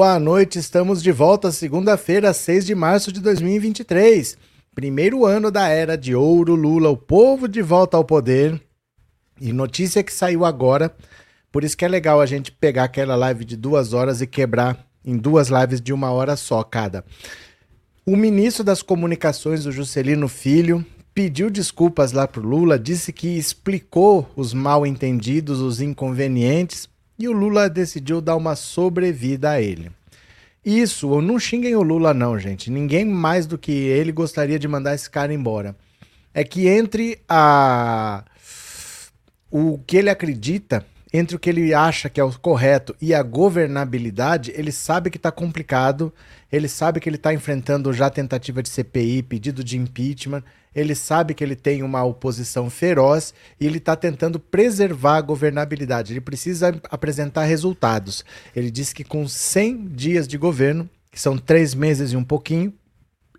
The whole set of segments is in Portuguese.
Boa noite, estamos de volta segunda-feira, 6 de março de 2023. Primeiro ano da era de ouro, Lula, o povo de volta ao poder. E notícia que saiu agora, por isso que é legal a gente pegar aquela live de duas horas e quebrar em duas lives de uma hora só cada. O ministro das Comunicações, o Juscelino Filho, pediu desculpas lá pro Lula, disse que explicou os mal entendidos, os inconvenientes, e o Lula decidiu dar uma sobrevida a ele. Isso, não xinguem o Lula não, gente. Ninguém mais do que ele gostaria de mandar esse cara embora. É que entre a o que ele acredita, entre o que ele acha que é o correto e a governabilidade, ele sabe que está complicado, ele sabe que ele está enfrentando já tentativa de CPI, pedido de impeachment, ele sabe que ele tem uma oposição feroz e ele está tentando preservar a governabilidade. Ele precisa apresentar resultados. Ele disse que com 100 dias de governo, que são três meses e um pouquinho,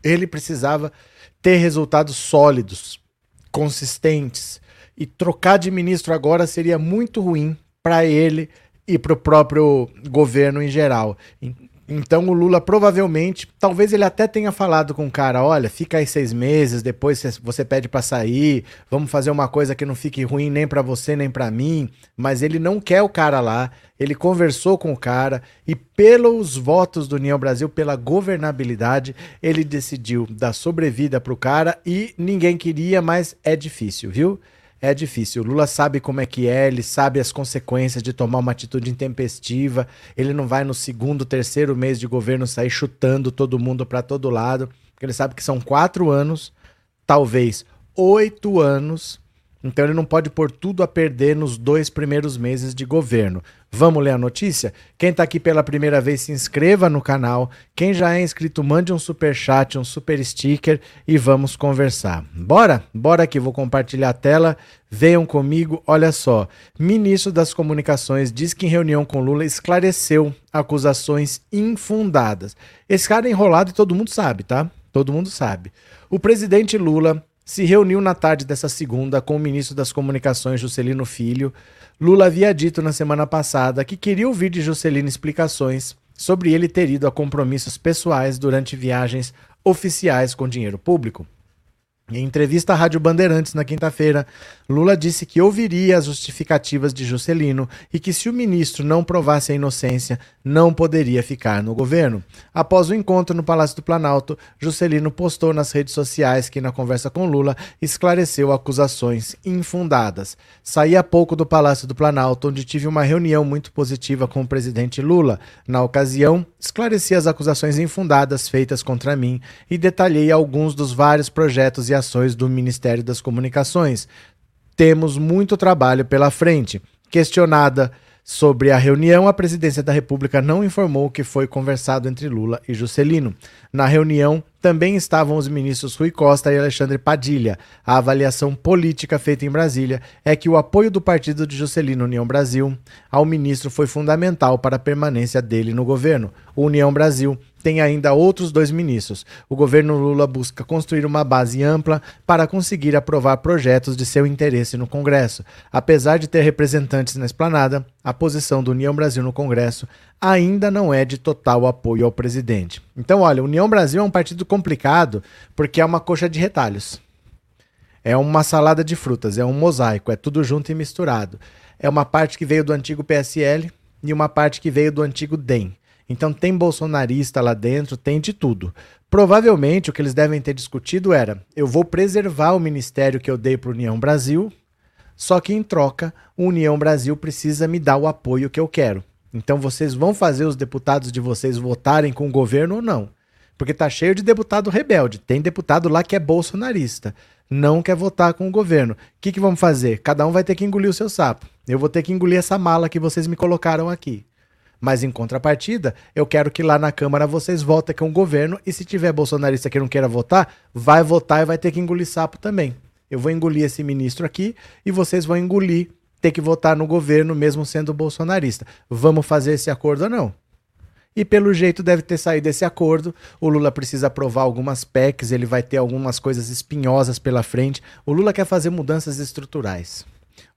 ele precisava ter resultados sólidos, consistentes. E trocar de ministro agora seria muito ruim para ele e para o próprio governo em geral. Então o Lula provavelmente, talvez ele até tenha falado com o cara, olha, fica aí seis meses, depois você pede para sair, vamos fazer uma coisa que não fique ruim nem para você nem para mim. Mas ele não quer o cara lá. Ele conversou com o cara e pelos votos do União Brasil, pela governabilidade, ele decidiu dar sobrevida pro cara e ninguém queria, mas é difícil, viu? É difícil. O Lula sabe como é que é, ele sabe as consequências de tomar uma atitude intempestiva. Ele não vai no segundo, terceiro mês de governo sair chutando todo mundo para todo lado, porque ele sabe que são quatro anos, talvez oito anos então ele não pode pôr tudo a perder nos dois primeiros meses de governo. Vamos ler a notícia? Quem está aqui pela primeira vez, se inscreva no canal. Quem já é inscrito, mande um super chat, um super sticker e vamos conversar. Bora? Bora aqui, vou compartilhar a tela. Venham comigo. Olha só. Ministro das Comunicações diz que em reunião com Lula esclareceu acusações infundadas. Esse cara é enrolado e todo mundo sabe, tá? Todo mundo sabe. O presidente Lula se reuniu na tarde dessa segunda com o ministro das Comunicações, Juscelino Filho. Lula havia dito na semana passada que queria ouvir de Juscelino explicações sobre ele ter ido a compromissos pessoais durante viagens oficiais com dinheiro público. Em entrevista à Rádio Bandeirantes na quinta-feira, Lula disse que ouviria as justificativas de Juscelino e que, se o ministro não provasse a inocência, não poderia ficar no governo. Após o encontro no Palácio do Planalto, Juscelino postou nas redes sociais que, na conversa com Lula, esclareceu acusações infundadas. Saí há pouco do Palácio do Planalto, onde tive uma reunião muito positiva com o presidente Lula. Na ocasião, esclareci as acusações infundadas feitas contra mim e detalhei alguns dos vários projetos e ações do Ministério das Comunicações. Temos muito trabalho pela frente. Questionada sobre a reunião, a presidência da República não informou o que foi conversado entre Lula e Juscelino. Na reunião, também estavam os ministros Rui Costa e Alexandre Padilha. A avaliação política feita em Brasília é que o apoio do partido de Juscelino União Brasil ao ministro foi fundamental para a permanência dele no governo. O União Brasil tem ainda outros dois ministros. O governo Lula busca construir uma base ampla para conseguir aprovar projetos de seu interesse no Congresso. Apesar de ter representantes na esplanada, a posição do União Brasil no Congresso ainda não é de total apoio ao presidente. Então, olha, União Brasil é um partido complicado porque é uma coxa de retalhos. É uma salada de frutas, é um mosaico, é tudo junto e misturado. É uma parte que veio do antigo PSL e uma parte que veio do antigo DEM. Então tem bolsonarista lá dentro, tem de tudo. Provavelmente o que eles devem ter discutido era: eu vou preservar o ministério que eu dei para União Brasil, só que em troca, o União Brasil precisa me dar o apoio que eu quero. Então vocês vão fazer os deputados de vocês votarem com o governo ou não? Porque tá cheio de deputado rebelde. Tem deputado lá que é bolsonarista, não quer votar com o governo. O que, que vamos fazer? Cada um vai ter que engolir o seu sapo. Eu vou ter que engolir essa mala que vocês me colocaram aqui. Mas em contrapartida, eu quero que lá na Câmara vocês votem com o governo e se tiver bolsonarista que não queira votar, vai votar e vai ter que engolir sapo também. Eu vou engolir esse ministro aqui e vocês vão engolir ter que votar no governo mesmo sendo bolsonarista. Vamos fazer esse acordo ou não? E pelo jeito deve ter saído esse acordo. O Lula precisa aprovar algumas PECs, ele vai ter algumas coisas espinhosas pela frente. O Lula quer fazer mudanças estruturais.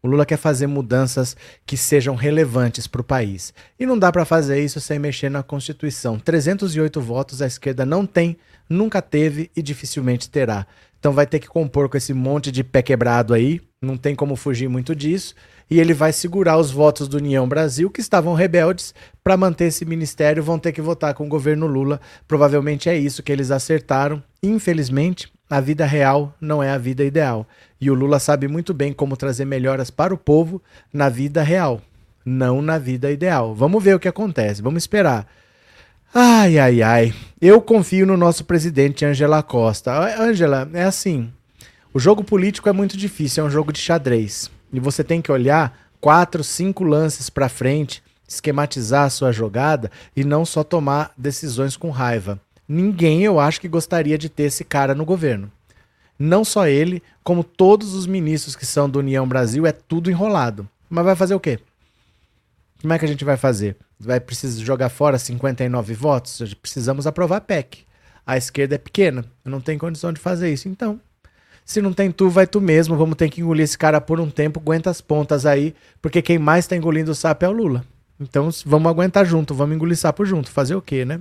O Lula quer fazer mudanças que sejam relevantes para o país. E não dá para fazer isso sem mexer na Constituição. 308 votos a esquerda não tem, nunca teve e dificilmente terá. Então vai ter que compor com esse monte de pé quebrado aí, não tem como fugir muito disso. E ele vai segurar os votos do União Brasil, que estavam rebeldes, para manter esse ministério, vão ter que votar com o governo Lula. Provavelmente é isso que eles acertaram. Infelizmente, a vida real não é a vida ideal. E o Lula sabe muito bem como trazer melhoras para o povo na vida real, não na vida ideal. Vamos ver o que acontece, vamos esperar. Ai, ai, ai. Eu confio no nosso presidente Angela Costa. Angela, é assim. O jogo político é muito difícil, é um jogo de xadrez. E você tem que olhar quatro, cinco lances para frente, esquematizar a sua jogada e não só tomar decisões com raiva. Ninguém, eu acho, que gostaria de ter esse cara no governo. Não só ele, como todos os ministros que são do União Brasil, é tudo enrolado. Mas vai fazer o quê? Como é que a gente vai fazer? Vai precisar jogar fora 59 votos? Precisamos aprovar a PEC. A esquerda é pequena, não tem condição de fazer isso. Então, se não tem tu, vai tu mesmo. Vamos ter que engolir esse cara por um tempo. Aguenta as pontas aí, porque quem mais está engolindo o sapo é o Lula. Então, vamos aguentar junto, vamos engolir sapo junto. Fazer o quê, né?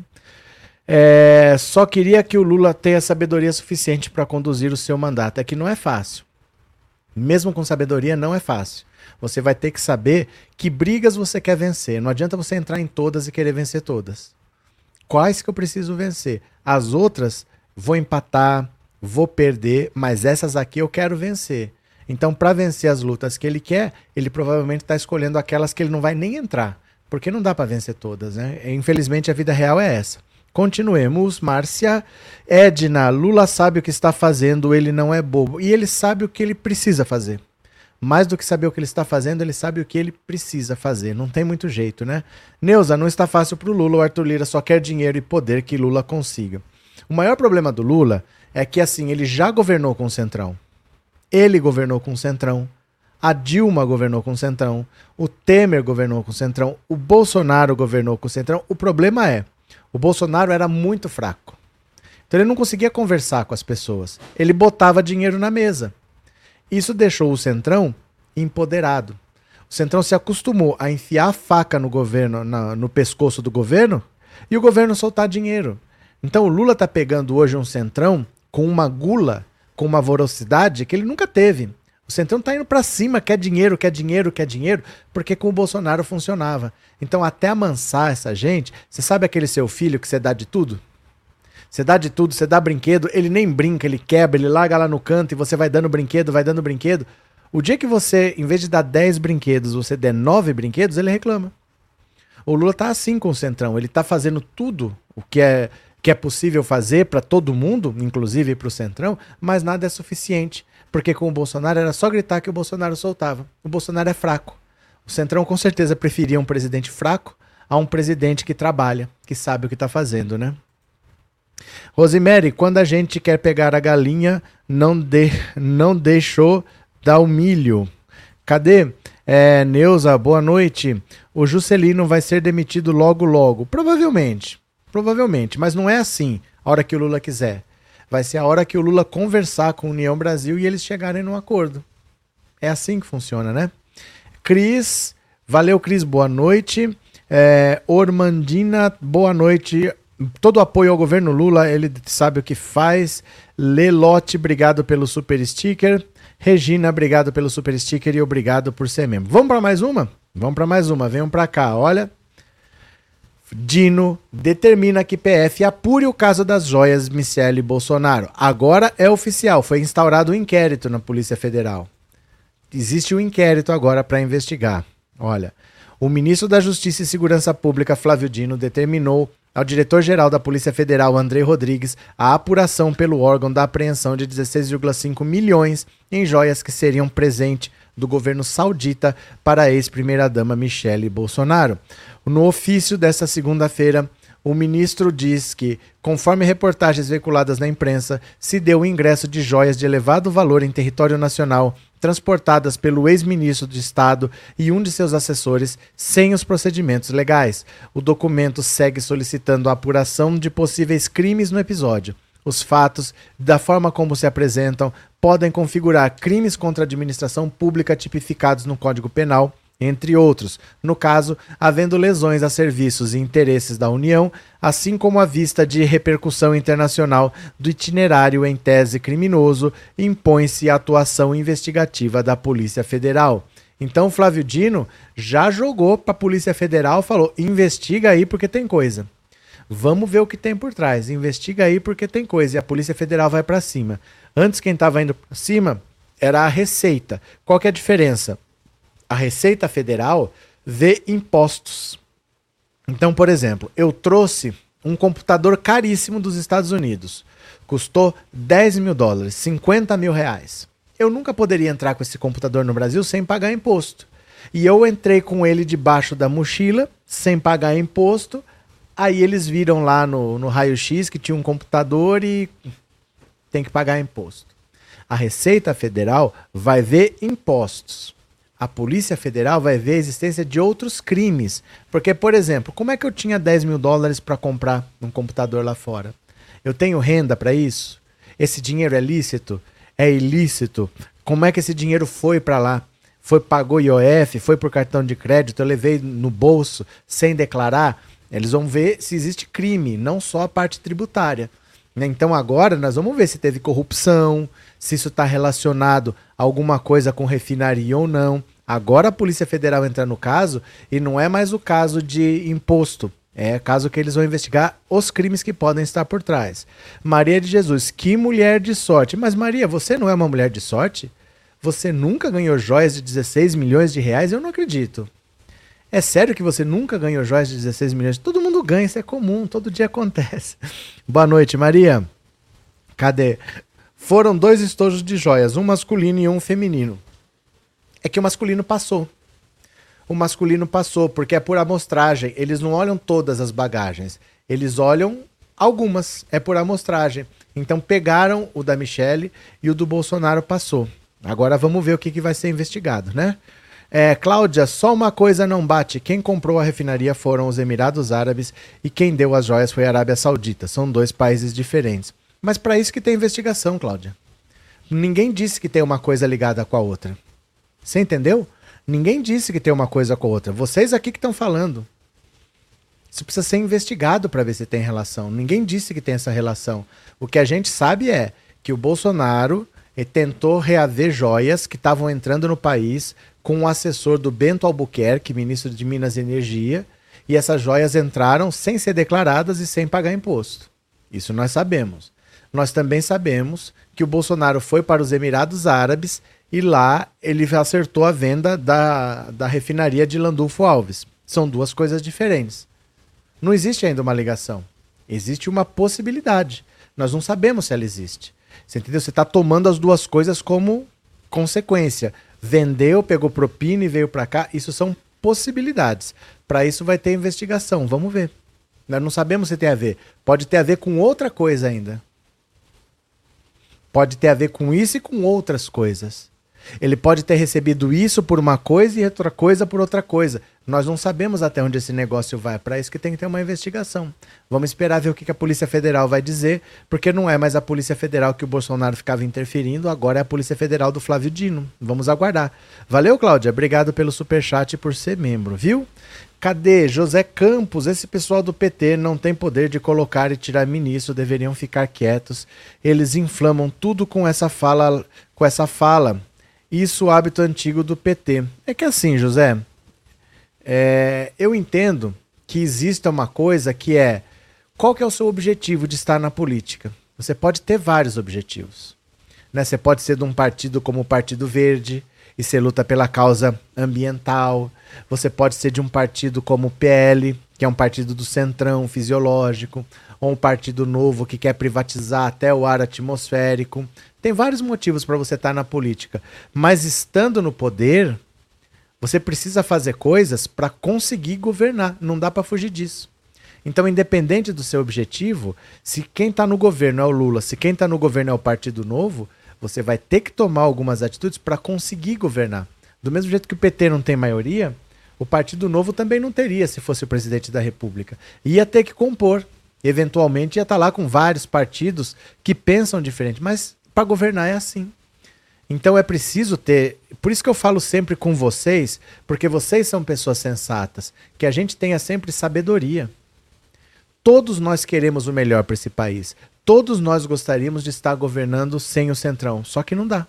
É, só queria que o Lula tenha sabedoria suficiente para conduzir o seu mandato. É que não é fácil. Mesmo com sabedoria, não é fácil. Você vai ter que saber que brigas você quer vencer. Não adianta você entrar em todas e querer vencer todas. Quais que eu preciso vencer? As outras, vou empatar, vou perder, mas essas aqui eu quero vencer. Então, para vencer as lutas que ele quer, ele provavelmente está escolhendo aquelas que ele não vai nem entrar. Porque não dá para vencer todas, né? Infelizmente, a vida real é essa. Continuemos, Márcia. Edna, Lula sabe o que está fazendo, ele não é bobo. E ele sabe o que ele precisa fazer. Mais do que saber o que ele está fazendo, ele sabe o que ele precisa fazer. Não tem muito jeito, né? Neuza, não está fácil para o Lula. O Arthur Lira só quer dinheiro e poder que Lula consiga. O maior problema do Lula é que, assim, ele já governou com o Centrão. Ele governou com o Centrão. A Dilma governou com o Centrão. O Temer governou com o Centrão. O Bolsonaro governou com o Centrão. O problema é o Bolsonaro era muito fraco. Então ele não conseguia conversar com as pessoas. Ele botava dinheiro na mesa. Isso deixou o Centrão empoderado. O Centrão se acostumou a enfiar a faca no governo, na, no pescoço do governo, e o governo soltar dinheiro. Então o Lula está pegando hoje um Centrão com uma gula, com uma voracidade que ele nunca teve. Centrão está indo para cima, quer dinheiro, quer dinheiro, quer dinheiro, porque com o Bolsonaro funcionava. Então, até amansar essa gente, você sabe aquele seu filho que você dá de tudo? Você dá de tudo, você dá brinquedo, ele nem brinca, ele quebra, ele larga lá no canto e você vai dando brinquedo, vai dando brinquedo. O dia que você, em vez de dar 10 brinquedos, você der 9 brinquedos, ele reclama. O Lula tá assim com o Centrão, ele tá fazendo tudo o que é, que é possível fazer para todo mundo, inclusive para o Centrão, mas nada é suficiente. Porque com o Bolsonaro era só gritar que o Bolsonaro soltava. O Bolsonaro é fraco. O Centrão com certeza preferia um presidente fraco a um presidente que trabalha, que sabe o que está fazendo, né? Rosemary, quando a gente quer pegar a galinha, não, de, não deixou dar o milho. Cadê? É, Neuza, boa noite. O Juscelino vai ser demitido logo, logo. Provavelmente. Provavelmente. Mas não é assim, a hora que o Lula quiser. Vai ser a hora que o Lula conversar com a União Brasil e eles chegarem num acordo. É assim que funciona, né? Cris, valeu, Cris, boa noite. É, Ormandina, boa noite. Todo apoio ao governo Lula, ele sabe o que faz. Lelote, obrigado pelo super sticker. Regina, obrigado pelo super sticker e obrigado por ser membro. Vamos para mais uma? Vamos para mais uma. Venham para cá, olha. Dino determina que PF apure o caso das joias Michele Bolsonaro. Agora é oficial, foi instaurado um inquérito na Polícia Federal. Existe um inquérito agora para investigar. Olha, o ministro da Justiça e Segurança Pública, Flávio Dino, determinou ao diretor-geral da Polícia Federal, André Rodrigues, a apuração pelo órgão da apreensão de 16,5 milhões em joias que seriam presente do governo saudita para a ex-primeira-dama Michele Bolsonaro. No ofício desta segunda-feira, o ministro diz que, conforme reportagens veiculadas na imprensa, se deu o ingresso de joias de elevado valor em território nacional, transportadas pelo ex-ministro de Estado e um de seus assessores, sem os procedimentos legais. O documento segue solicitando a apuração de possíveis crimes no episódio. os fatos, da forma como se apresentam, podem configurar crimes contra a administração pública tipificados no Código Penal, entre outros, no caso, havendo lesões a serviços e interesses da União, assim como a vista de repercussão internacional do itinerário em tese criminoso, impõe-se a atuação investigativa da Polícia Federal. Então, Flávio Dino já jogou para a Polícia Federal, falou: investiga aí porque tem coisa. Vamos ver o que tem por trás. Investiga aí porque tem coisa. E a Polícia Federal vai para cima. Antes, quem estava indo para cima era a Receita. Qual que é a diferença? A Receita Federal vê impostos. Então, por exemplo, eu trouxe um computador caríssimo dos Estados Unidos. Custou 10 mil dólares, 50 mil reais. Eu nunca poderia entrar com esse computador no Brasil sem pagar imposto. E eu entrei com ele debaixo da mochila, sem pagar imposto, Aí eles viram lá no, no raio-x que tinha um computador e tem que pagar imposto. A Receita Federal vai ver impostos. A Polícia Federal vai ver a existência de outros crimes. Porque, por exemplo, como é que eu tinha 10 mil dólares para comprar um computador lá fora? Eu tenho renda para isso? Esse dinheiro é lícito? É ilícito? Como é que esse dinheiro foi para lá? Foi pagou IOF? Foi por cartão de crédito? Eu levei no bolso sem declarar? Eles vão ver se existe crime, não só a parte tributária. Né? Então agora nós vamos ver se teve corrupção, se isso está relacionado a alguma coisa com refinaria ou não. Agora a Polícia Federal entra no caso e não é mais o caso de imposto. É caso que eles vão investigar os crimes que podem estar por trás. Maria de Jesus, que mulher de sorte. Mas Maria, você não é uma mulher de sorte? Você nunca ganhou joias de 16 milhões de reais? Eu não acredito. É sério que você nunca ganhou joias de 16 milhões? Todo mundo ganha, isso é comum, todo dia acontece. Boa noite, Maria. Cadê? Foram dois estojos de joias, um masculino e um feminino. É que o masculino passou. O masculino passou, porque é por amostragem. Eles não olham todas as bagagens. Eles olham algumas. É por amostragem. Então pegaram o da Michelle e o do Bolsonaro passou. Agora vamos ver o que, que vai ser investigado, né? É, Cláudia, só uma coisa não bate. Quem comprou a refinaria foram os Emirados Árabes e quem deu as joias foi a Arábia Saudita. São dois países diferentes. Mas para isso que tem investigação, Cláudia. Ninguém disse que tem uma coisa ligada com a outra. Você entendeu? Ninguém disse que tem uma coisa com a outra. Vocês aqui que estão falando. Isso precisa ser investigado para ver se tem relação. Ninguém disse que tem essa relação. O que a gente sabe é que o Bolsonaro tentou reaver joias que estavam entrando no país com o assessor do Bento Albuquerque, ministro de Minas e Energia, e essas joias entraram sem ser declaradas e sem pagar imposto. Isso nós sabemos. Nós também sabemos que o Bolsonaro foi para os Emirados Árabes e lá ele acertou a venda da, da refinaria de Landulfo Alves. São duas coisas diferentes. Não existe ainda uma ligação. Existe uma possibilidade. Nós não sabemos se ela existe. Você entendeu? Você está tomando as duas coisas como consequência vendeu, pegou propina e veio para cá. Isso são possibilidades. Para isso vai ter investigação. Vamos ver. Nós não sabemos se tem a ver. Pode ter a ver com outra coisa ainda. Pode ter a ver com isso e com outras coisas. Ele pode ter recebido isso por uma coisa e outra coisa por outra coisa. Nós não sabemos até onde esse negócio vai. Para isso que tem que ter uma investigação. Vamos esperar ver o que a Polícia Federal vai dizer, porque não é mais a Polícia Federal que o Bolsonaro ficava interferindo, agora é a Polícia Federal do Flávio Dino. Vamos aguardar. Valeu, Cláudia. Obrigado pelo superchat e por ser membro, viu? Cadê José Campos? Esse pessoal do PT não tem poder de colocar e tirar ministro, deveriam ficar quietos. Eles inflamam tudo com essa fala, com essa fala. Isso hábito antigo do PT. É que assim, José, é, eu entendo que exista uma coisa que é qual que é o seu objetivo de estar na política? Você pode ter vários objetivos. Né? Você pode ser de um partido como o Partido Verde e você luta pela causa ambiental. Você pode ser de um partido como o PL, que é um partido do centrão fisiológico, ou um partido novo que quer privatizar até o ar atmosférico. Tem vários motivos para você estar tá na política, mas estando no poder, você precisa fazer coisas para conseguir governar, não dá para fugir disso. Então, independente do seu objetivo, se quem está no governo é o Lula, se quem está no governo é o Partido Novo, você vai ter que tomar algumas atitudes para conseguir governar. Do mesmo jeito que o PT não tem maioria, o Partido Novo também não teria se fosse o presidente da República. Ia ter que compor. Eventualmente ia estar tá lá com vários partidos que pensam diferente, mas para governar é assim. Então é preciso ter. Por isso que eu falo sempre com vocês, porque vocês são pessoas sensatas, que a gente tenha sempre sabedoria. Todos nós queremos o melhor para esse país. Todos nós gostaríamos de estar governando sem o centrão, só que não dá.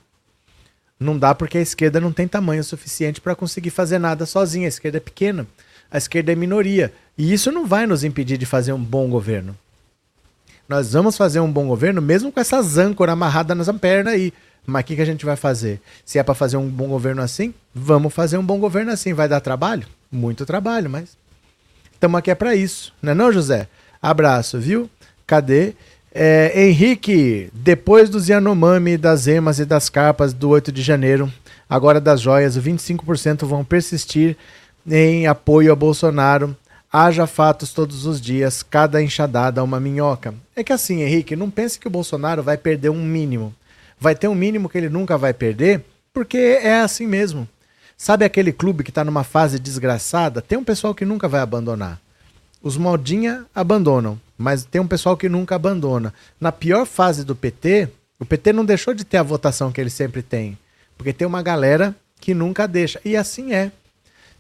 Não dá porque a esquerda não tem tamanho suficiente para conseguir fazer nada sozinha. A esquerda é pequena, a esquerda é minoria. E isso não vai nos impedir de fazer um bom governo. Nós vamos fazer um bom governo mesmo com essas âncoras amarradas nas pernas aí. Mas o que, que a gente vai fazer? Se é para fazer um bom governo assim, vamos fazer um bom governo assim. Vai dar trabalho? Muito trabalho, mas estamos aqui é para isso. Não é não, José? Abraço, viu? Cadê? É, Henrique, depois dos Yanomami, das emas e das carpas do 8 de janeiro, agora das joias, 25% vão persistir em apoio a Bolsonaro. Haja fatos todos os dias, cada enxadada uma minhoca. É que assim, Henrique, não pense que o Bolsonaro vai perder um mínimo. Vai ter um mínimo que ele nunca vai perder, porque é assim mesmo. Sabe aquele clube que está numa fase desgraçada? Tem um pessoal que nunca vai abandonar. Os modinha abandonam, mas tem um pessoal que nunca abandona. Na pior fase do PT, o PT não deixou de ter a votação que ele sempre tem, porque tem uma galera que nunca deixa. E assim é.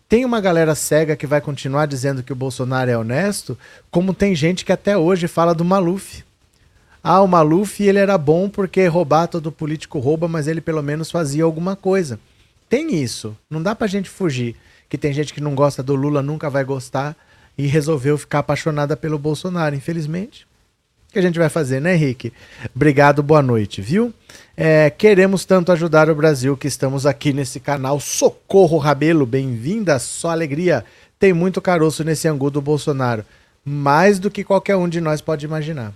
Tem uma galera cega que vai continuar dizendo que o Bolsonaro é honesto, como tem gente que até hoje fala do Maluf. Ah, o Maluf ele era bom porque roubar todo político rouba, mas ele pelo menos fazia alguma coisa. Tem isso. Não dá pra gente fugir. Que tem gente que não gosta do Lula, nunca vai gostar e resolveu ficar apaixonada pelo Bolsonaro, infelizmente. O que a gente vai fazer, né, Henrique? Obrigado, boa noite, viu? É, queremos tanto ajudar o Brasil que estamos aqui nesse canal. Socorro Rabelo, bem-vinda, só alegria. Tem muito caroço nesse angu do Bolsonaro. Mais do que qualquer um de nós pode imaginar.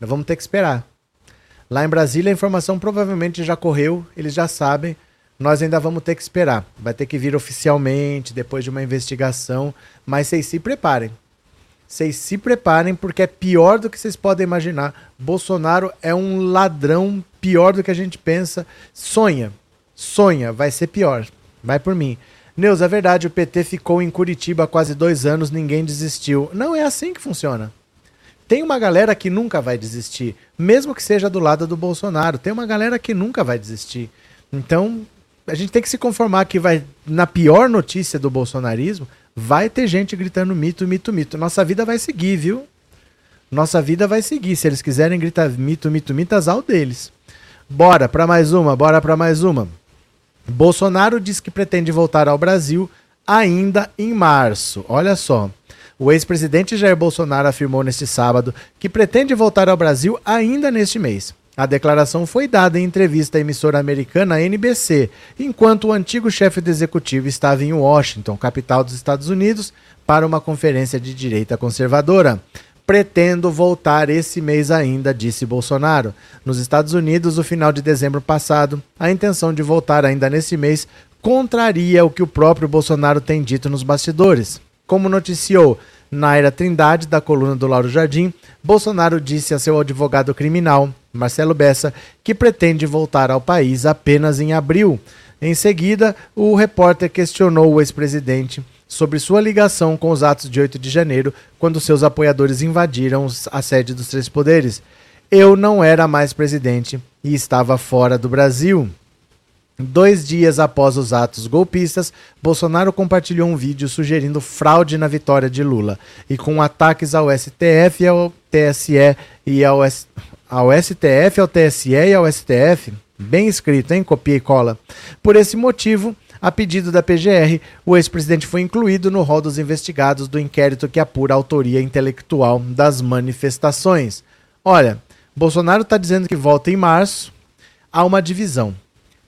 Nós vamos ter que esperar. Lá em Brasília a informação provavelmente já correu, eles já sabem nós ainda vamos ter que esperar. Vai ter que vir oficialmente, depois de uma investigação. Mas vocês se preparem. Vocês se preparem, porque é pior do que vocês podem imaginar. Bolsonaro é um ladrão pior do que a gente pensa. Sonha. Sonha, vai ser pior. Vai por mim. Neuza, é verdade, o PT ficou em Curitiba há quase dois anos, ninguém desistiu. Não é assim que funciona. Tem uma galera que nunca vai desistir, mesmo que seja do lado do Bolsonaro. Tem uma galera que nunca vai desistir. Então, a gente tem que se conformar que vai, na pior notícia do bolsonarismo, vai ter gente gritando mito, mito, mito. Nossa vida vai seguir, viu? Nossa vida vai seguir. Se eles quiserem gritar mito, mito, mito, azar deles. Bora para mais uma, bora para mais uma. Bolsonaro diz que pretende voltar ao Brasil ainda em março. Olha só. O ex-presidente Jair Bolsonaro afirmou neste sábado que pretende voltar ao Brasil ainda neste mês. A declaração foi dada em entrevista à emissora americana NBC, enquanto o antigo chefe do executivo estava em Washington, capital dos Estados Unidos, para uma conferência de direita conservadora. Pretendo voltar esse mês ainda, disse Bolsonaro. Nos Estados Unidos, no final de dezembro passado, a intenção de voltar ainda nesse mês contraria o que o próprio Bolsonaro tem dito nos bastidores. Como noticiou Naira Trindade, da coluna do Lauro Jardim, Bolsonaro disse a seu advogado criminal, Marcelo Bessa, que pretende voltar ao país apenas em abril. Em seguida, o repórter questionou o ex-presidente sobre sua ligação com os atos de 8 de janeiro, quando seus apoiadores invadiram a sede dos Três Poderes. Eu não era mais presidente e estava fora do Brasil. Dois dias após os atos golpistas, Bolsonaro compartilhou um vídeo sugerindo fraude na vitória de Lula e com ataques ao STF, ao TSE e ao, S... ao STF, ao TSE e ao STF. Bem escrito, hein? Copia e cola. Por esse motivo, a pedido da PGR, o ex-presidente foi incluído no rol dos investigados do inquérito que apura a autoria intelectual das manifestações. Olha, Bolsonaro está dizendo que volta em março. Há uma divisão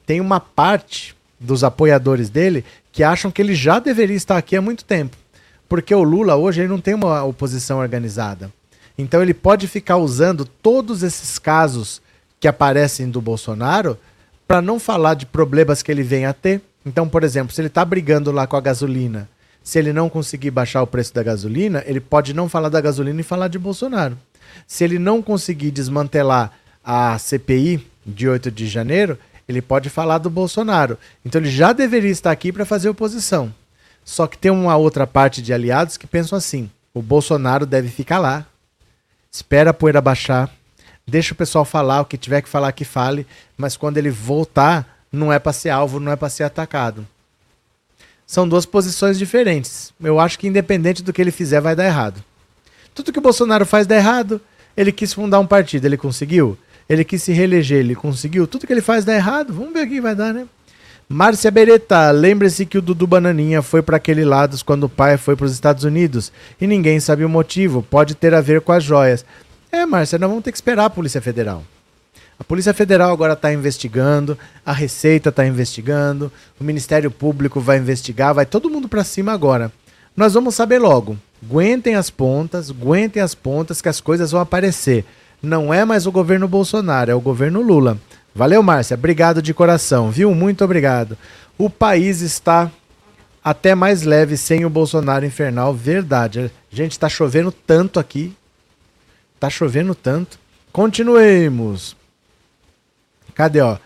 tem uma parte dos apoiadores dele que acham que ele já deveria estar aqui há muito tempo. Porque o Lula hoje ele não tem uma oposição organizada. Então ele pode ficar usando todos esses casos que aparecem do Bolsonaro para não falar de problemas que ele vem a ter. Então, por exemplo, se ele está brigando lá com a gasolina, se ele não conseguir baixar o preço da gasolina, ele pode não falar da gasolina e falar de Bolsonaro. Se ele não conseguir desmantelar a CPI de 8 de janeiro, ele pode falar do Bolsonaro. Então ele já deveria estar aqui para fazer oposição. Só que tem uma outra parte de aliados que pensam assim: o Bolsonaro deve ficar lá. espera a poeira baixar, deixa o pessoal falar o que tiver que falar que fale, mas quando ele voltar, não é para ser alvo, não é para ser atacado. São duas posições diferentes. Eu acho que independente do que ele fizer vai dar errado. Tudo que o Bolsonaro faz dá errado. Ele quis fundar um partido, ele conseguiu. Ele quis se reeleger, ele conseguiu. Tudo que ele faz dá errado. Vamos ver o que vai dar, né? Márcia Beretta, lembre-se que o Dudu Bananinha foi para aquele lado quando o pai foi para os Estados Unidos e ninguém sabe o motivo. Pode ter a ver com as joias. É, Márcia, nós vamos ter que esperar a Polícia Federal. A Polícia Federal agora está investigando, a Receita está investigando, o Ministério Público vai investigar, vai todo mundo para cima agora. Nós vamos saber logo. Aguentem as pontas, aguentem as pontas que as coisas vão aparecer. Não é mais o governo Bolsonaro, é o governo Lula. Valeu, Márcia. Obrigado de coração, viu? Muito obrigado. O país está até mais leve sem o Bolsonaro infernal, verdade. Gente, tá chovendo tanto aqui. Tá chovendo tanto. Continuemos. Cadê, ó?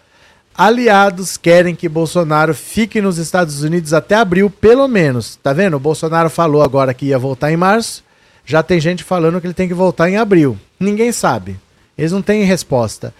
Aliados querem que Bolsonaro fique nos Estados Unidos até abril, pelo menos. Tá vendo? O Bolsonaro falou agora que ia voltar em março. Já tem gente falando que ele tem que voltar em abril. Ninguém sabe. Eles não têm resposta.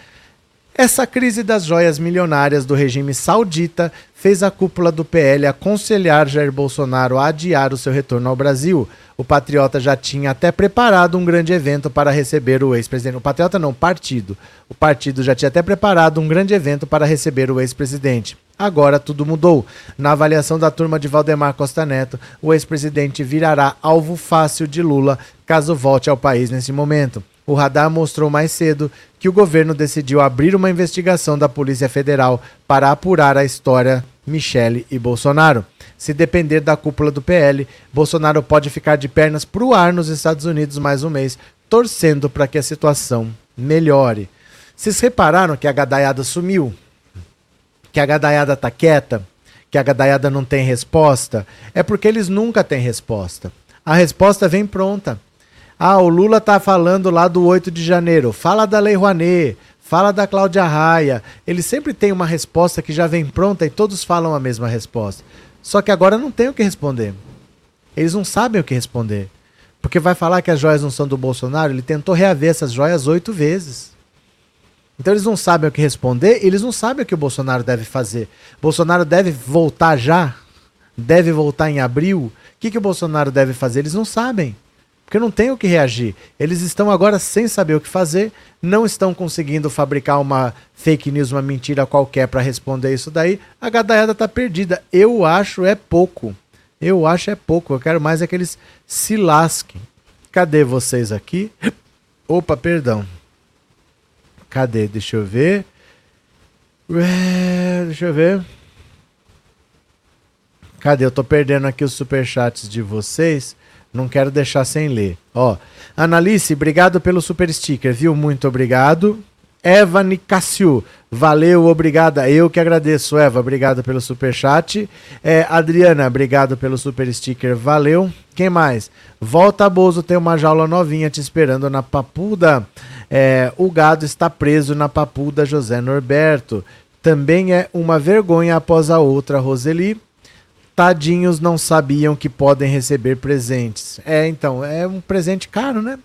Essa crise das joias milionárias do regime saudita fez a cúpula do PL aconselhar Jair Bolsonaro a adiar o seu retorno ao Brasil. O Patriota já tinha até preparado um grande evento para receber o ex-presidente. O Patriota não, partido. O partido já tinha até preparado um grande evento para receber o ex-presidente. Agora tudo mudou. Na avaliação da turma de Valdemar Costa Neto, o ex-presidente virará alvo fácil de Lula caso volte ao país nesse momento. O radar mostrou mais cedo que o governo decidiu abrir uma investigação da Polícia Federal para apurar a história Michele e Bolsonaro. Se depender da cúpula do PL, Bolsonaro pode ficar de pernas pro ar nos Estados Unidos mais um mês, torcendo para que a situação melhore. Vocês repararam que a gadaiada sumiu? Que a gadaiada tá quieta? Que a gadaiada não tem resposta? É porque eles nunca têm resposta. A resposta vem pronta. Ah, o Lula tá falando lá do 8 de janeiro. Fala da Lei Rouanet, fala da Cláudia Raia. Ele sempre tem uma resposta que já vem pronta e todos falam a mesma resposta. Só que agora não tem o que responder. Eles não sabem o que responder. Porque vai falar que as joias não são do Bolsonaro? Ele tentou reaver essas joias oito vezes. Então eles não sabem o que responder, eles não sabem o que o Bolsonaro deve fazer. Bolsonaro deve voltar já? Deve voltar em abril? O que, que o Bolsonaro deve fazer? Eles não sabem porque não tem o que reagir. Eles estão agora sem saber o que fazer, não estão conseguindo fabricar uma fake news, uma mentira qualquer para responder isso daí. A gadaiada tá perdida. Eu acho é pouco. Eu acho é pouco. Eu quero mais é que eles se lasquem. Cadê vocês aqui? Opa, perdão. Cadê? Deixa eu ver. Deixa eu ver. Cadê? Eu tô perdendo aqui os superchats de vocês. Não quero deixar sem ler. Ó, Analice, obrigado pelo super sticker, viu? Muito obrigado. Eva Nicásio, valeu, obrigada. Eu que agradeço, Eva, obrigado pelo super chat. É, Adriana, obrigado pelo super sticker, valeu. Quem mais? Volta Bozo, tem uma jaula novinha te esperando na papuda. É, o gado está preso na papuda José Norberto. Também é uma vergonha após a outra, Roseli. Tadinhos não sabiam que podem receber presentes. É, então, é um presente caro, né?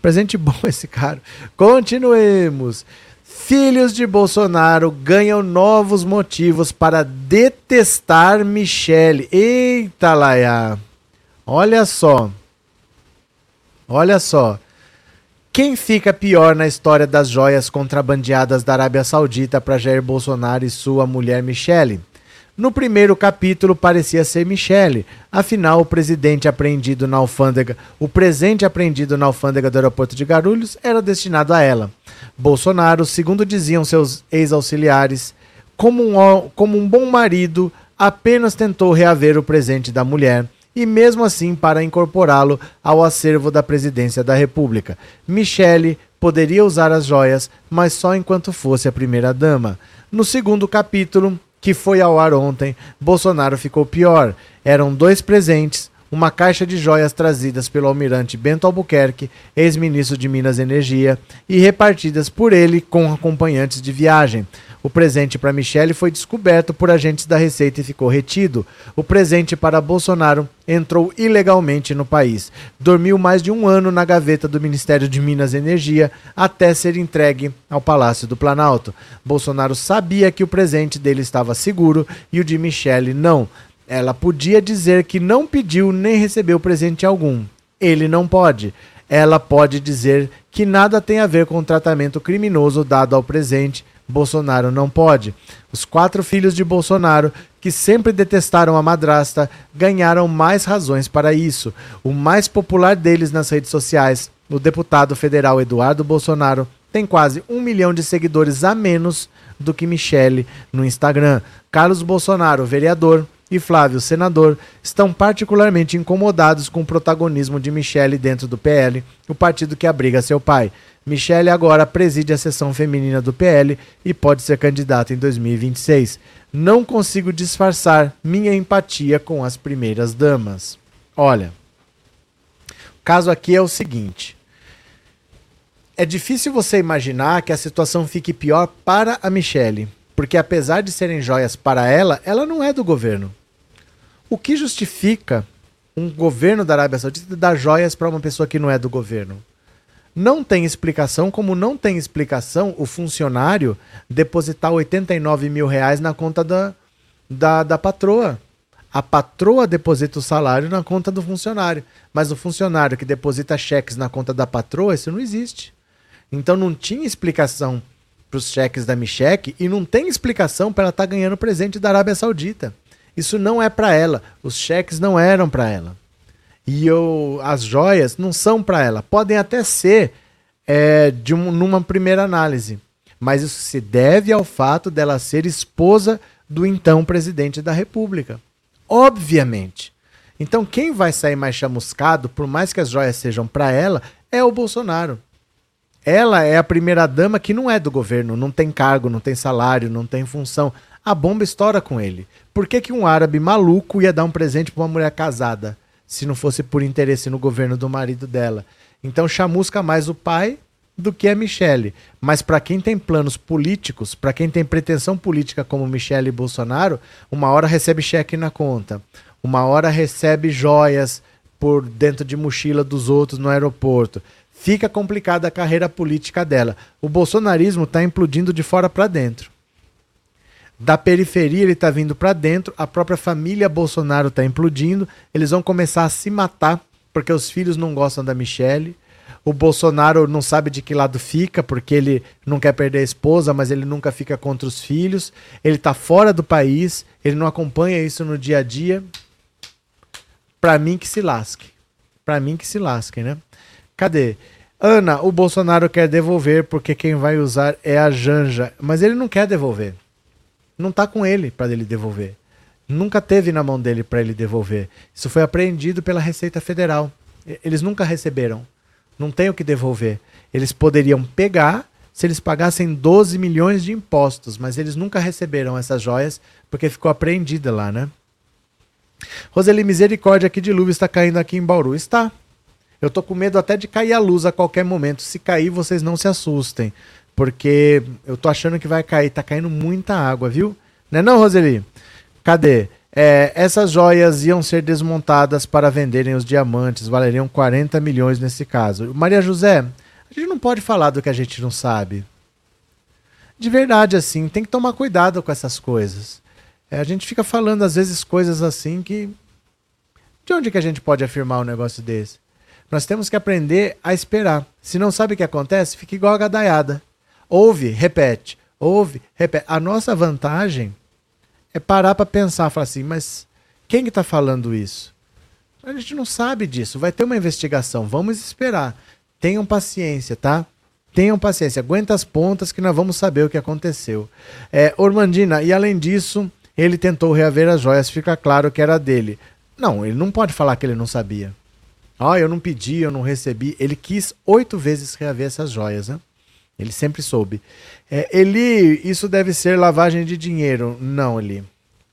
Presente bom esse caro. Continuemos. Filhos de Bolsonaro ganham novos motivos para detestar Michele. Eita, Laia. Olha só. Olha só. Quem fica pior na história das joias contrabandeadas da Arábia Saudita para Jair Bolsonaro e sua mulher Michele? No primeiro capítulo parecia ser Michele, afinal o presidente apreendido na alfândega, o presente apreendido na alfândega do aeroporto de Guarulhos era destinado a ela. Bolsonaro, segundo diziam seus ex-auxiliares, como um, como um bom marido, apenas tentou reaver o presente da mulher e mesmo assim para incorporá-lo ao acervo da presidência da República. Michele poderia usar as joias, mas só enquanto fosse a primeira dama. No segundo capítulo, que foi ao ar ontem, Bolsonaro ficou pior. Eram dois presentes, uma caixa de joias trazidas pelo almirante Bento Albuquerque, ex-ministro de Minas e Energia, e repartidas por ele com acompanhantes de viagem. O presente para Michele foi descoberto por agentes da Receita e ficou retido. O presente para Bolsonaro entrou ilegalmente no país. Dormiu mais de um ano na gaveta do Ministério de Minas e Energia até ser entregue ao Palácio do Planalto. Bolsonaro sabia que o presente dele estava seguro e o de Michele não. Ela podia dizer que não pediu nem recebeu presente algum. Ele não pode. Ela pode dizer que nada tem a ver com o tratamento criminoso dado ao presente Bolsonaro não pode. Os quatro filhos de Bolsonaro, que sempre detestaram a madrasta, ganharam mais razões para isso. O mais popular deles nas redes sociais, o deputado federal Eduardo Bolsonaro, tem quase um milhão de seguidores a menos do que Michele no Instagram. Carlos Bolsonaro, vereador, e Flávio, senador, estão particularmente incomodados com o protagonismo de Michele dentro do PL, o partido que abriga seu pai. Michele agora preside a seção feminina do PL e pode ser candidata em 2026. Não consigo disfarçar minha empatia com as primeiras damas. Olha, o caso aqui é o seguinte. É difícil você imaginar que a situação fique pior para a Michele, porque apesar de serem joias para ela, ela não é do governo. O que justifica um governo da Arábia Saudita dar joias para uma pessoa que não é do governo? Não tem explicação, como não tem explicação o funcionário depositar 89 mil reais na conta da, da, da patroa. A patroa deposita o salário na conta do funcionário. Mas o funcionário que deposita cheques na conta da patroa, isso não existe. Então não tinha explicação para os cheques da Micheque e não tem explicação para ela estar tá ganhando presente da Arábia Saudita. Isso não é para ela. Os cheques não eram para ela. E eu, as joias não são para ela. Podem até ser é, de um, numa primeira análise. Mas isso se deve ao fato dela ser esposa do então presidente da República. Obviamente. Então quem vai sair mais chamuscado, por mais que as joias sejam para ela, é o Bolsonaro. Ela é a primeira dama que não é do governo, não tem cargo, não tem salário, não tem função a bomba estoura com ele. Por que, que um árabe maluco ia dar um presente para uma mulher casada, se não fosse por interesse no governo do marido dela? Então chamusca mais o pai do que a Michele. Mas para quem tem planos políticos, para quem tem pretensão política como Michele e Bolsonaro, uma hora recebe cheque na conta, uma hora recebe joias por dentro de mochila dos outros no aeroporto. Fica complicada a carreira política dela. O bolsonarismo está implodindo de fora para dentro da periferia ele está vindo para dentro, a própria família Bolsonaro está implodindo, eles vão começar a se matar porque os filhos não gostam da Michelle. O Bolsonaro não sabe de que lado fica, porque ele não quer perder a esposa, mas ele nunca fica contra os filhos. Ele está fora do país, ele não acompanha isso no dia a dia. Para mim que se lasque. Para mim que se lasque, né? Cadê? Ana, o Bolsonaro quer devolver porque quem vai usar é a Janja, mas ele não quer devolver não está com ele para ele devolver. Nunca teve na mão dele para ele devolver. Isso foi apreendido pela Receita Federal. Eles nunca receberam. Não tem o que devolver. Eles poderiam pegar se eles pagassem 12 milhões de impostos, mas eles nunca receberam essas joias porque ficou apreendida lá, né? Roseli, misericórdia, que dilúvio está caindo aqui em Bauru. Está. Eu tô com medo até de cair a luz a qualquer momento. Se cair, vocês não se assustem. Porque eu tô achando que vai cair. Tá caindo muita água, viu? Não é não, Roseli? Cadê? É, essas joias iam ser desmontadas para venderem os diamantes, valeriam 40 milhões nesse caso. Maria José, a gente não pode falar do que a gente não sabe. De verdade, assim, tem que tomar cuidado com essas coisas. É, a gente fica falando, às vezes, coisas assim que. De onde que a gente pode afirmar um negócio desse? Nós temos que aprender a esperar. Se não sabe o que acontece, fica igual a gadaiada. Ouve, repete. Ouve, repete. A nossa vantagem é parar para pensar, falar assim, mas quem que está falando isso? A gente não sabe disso. Vai ter uma investigação. Vamos esperar. Tenham paciência, tá? Tenham paciência. Aguenta as pontas que nós vamos saber o que aconteceu. É, Ormandina, e além disso, ele tentou reaver as joias. Fica claro que era dele. Não, ele não pode falar que ele não sabia. Oh, eu não pedi, eu não recebi. Ele quis oito vezes reaver essas joias, né? Ele sempre soube. É, Eli, isso deve ser lavagem de dinheiro. Não, Eli.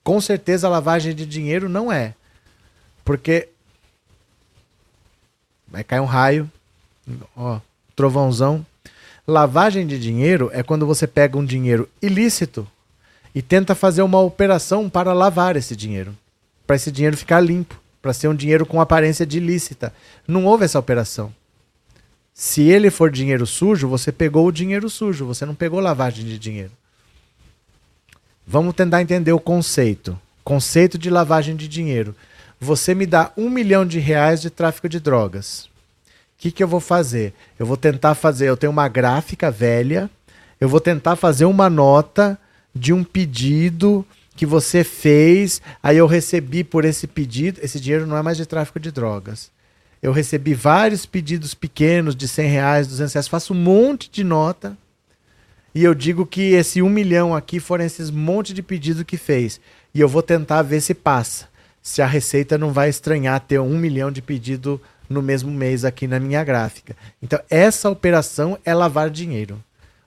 Com certeza lavagem de dinheiro não é. Porque vai cair um raio, ó, trovãozão. Lavagem de dinheiro é quando você pega um dinheiro ilícito e tenta fazer uma operação para lavar esse dinheiro, para esse dinheiro ficar limpo, para ser um dinheiro com aparência de ilícita. Não houve essa operação. Se ele for dinheiro sujo, você pegou o dinheiro sujo, você não pegou lavagem de dinheiro. Vamos tentar entender o conceito. Conceito de lavagem de dinheiro. Você me dá um milhão de reais de tráfico de drogas. O que, que eu vou fazer? Eu vou tentar fazer. Eu tenho uma gráfica velha. Eu vou tentar fazer uma nota de um pedido que você fez. Aí eu recebi por esse pedido. Esse dinheiro não é mais de tráfico de drogas. Eu recebi vários pedidos pequenos de 100 reais, 200 reais. Faço um monte de nota e eu digo que esse um milhão aqui foram esses monte de pedido que fez. E eu vou tentar ver se passa. Se a Receita não vai estranhar ter um milhão de pedido no mesmo mês aqui na minha gráfica. Então, essa operação é lavar dinheiro.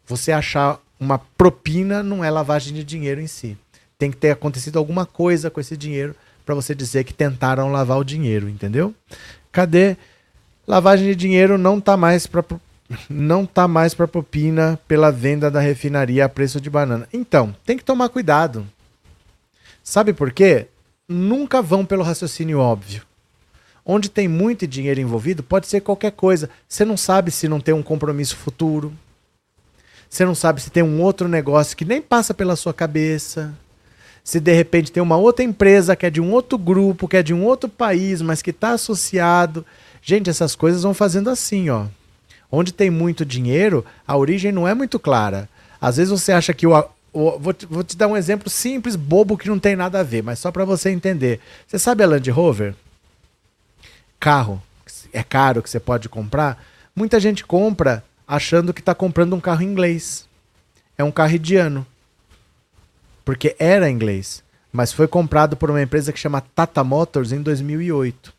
Você achar uma propina não é lavagem de dinheiro em si. Tem que ter acontecido alguma coisa com esse dinheiro para você dizer que tentaram lavar o dinheiro, entendeu? Cadê? Lavagem de dinheiro não tá mais para não tá mais para propina pela venda da refinaria a preço de banana. Então, tem que tomar cuidado. Sabe por quê? Nunca vão pelo raciocínio óbvio. Onde tem muito dinheiro envolvido, pode ser qualquer coisa. Você não sabe se não tem um compromisso futuro. Você não sabe se tem um outro negócio que nem passa pela sua cabeça. Se de repente tem uma outra empresa que é de um outro grupo, que é de um outro país, mas que está associado. Gente, essas coisas vão fazendo assim, ó. Onde tem muito dinheiro, a origem não é muito clara. Às vezes você acha que o, o vou, te, vou te dar um exemplo simples, bobo, que não tem nada a ver, mas só para você entender. Você sabe a Land Rover? Carro. É caro que você pode comprar. Muita gente compra achando que está comprando um carro inglês. É um carro indiano. Porque era inglês. Mas foi comprado por uma empresa que chama Tata Motors em 2008.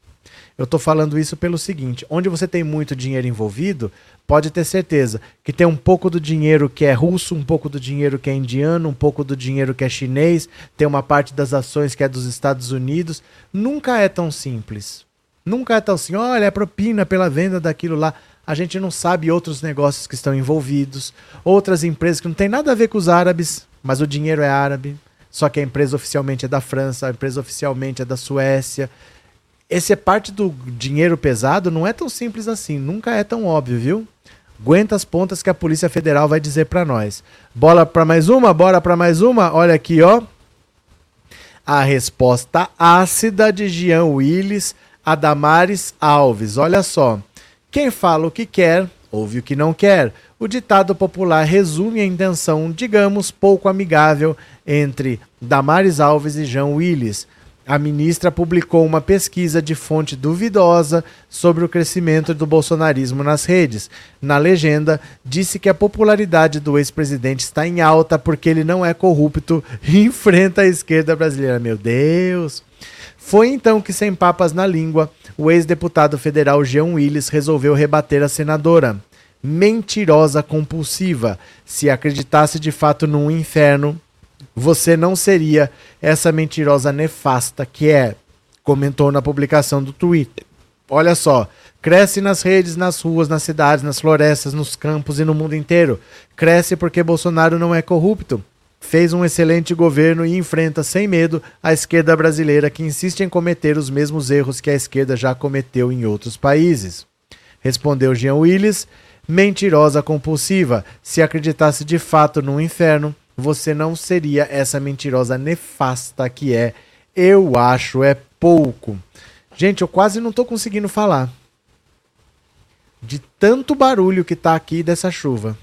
Eu estou falando isso pelo seguinte: onde você tem muito dinheiro envolvido, pode ter certeza que tem um pouco do dinheiro que é russo, um pouco do dinheiro que é indiano, um pouco do dinheiro que é chinês, tem uma parte das ações que é dos Estados Unidos. Nunca é tão simples. Nunca é tão assim, olha, é propina pela venda daquilo lá. A gente não sabe outros negócios que estão envolvidos, outras empresas que não tem nada a ver com os árabes, mas o dinheiro é árabe. Só que a empresa oficialmente é da França, a empresa oficialmente é da Suécia esse é parte do dinheiro pesado, não é tão simples assim, nunca é tão óbvio, viu? Aguenta as pontas que a Polícia Federal vai dizer para nós. Bola para mais uma, bora para mais uma. Olha aqui, ó. A resposta ácida de Jean Willis a Damares Alves. Olha só. Quem fala o que quer, ouve o que não quer. O ditado popular resume a intenção, digamos, pouco amigável entre Damares Alves e Jean Willis. A ministra publicou uma pesquisa de fonte duvidosa sobre o crescimento do bolsonarismo nas redes. Na legenda, disse que a popularidade do ex-presidente está em alta porque ele não é corrupto e enfrenta a esquerda brasileira. Meu Deus! Foi então que, sem papas na língua, o ex-deputado federal Jean Willis resolveu rebater a senadora. Mentirosa compulsiva. Se acreditasse de fato num inferno, você não seria essa mentirosa nefasta que é, comentou na publicação do Twitter. Olha só, cresce nas redes, nas ruas, nas cidades, nas florestas, nos campos e no mundo inteiro. Cresce porque Bolsonaro não é corrupto. Fez um excelente governo e enfrenta sem medo a esquerda brasileira que insiste em cometer os mesmos erros que a esquerda já cometeu em outros países. Respondeu Jean Willis, mentirosa compulsiva. Se acreditasse de fato no inferno, você não seria essa mentirosa nefasta que é. Eu acho é pouco. Gente, eu quase não tô conseguindo falar. De tanto barulho que tá aqui dessa chuva.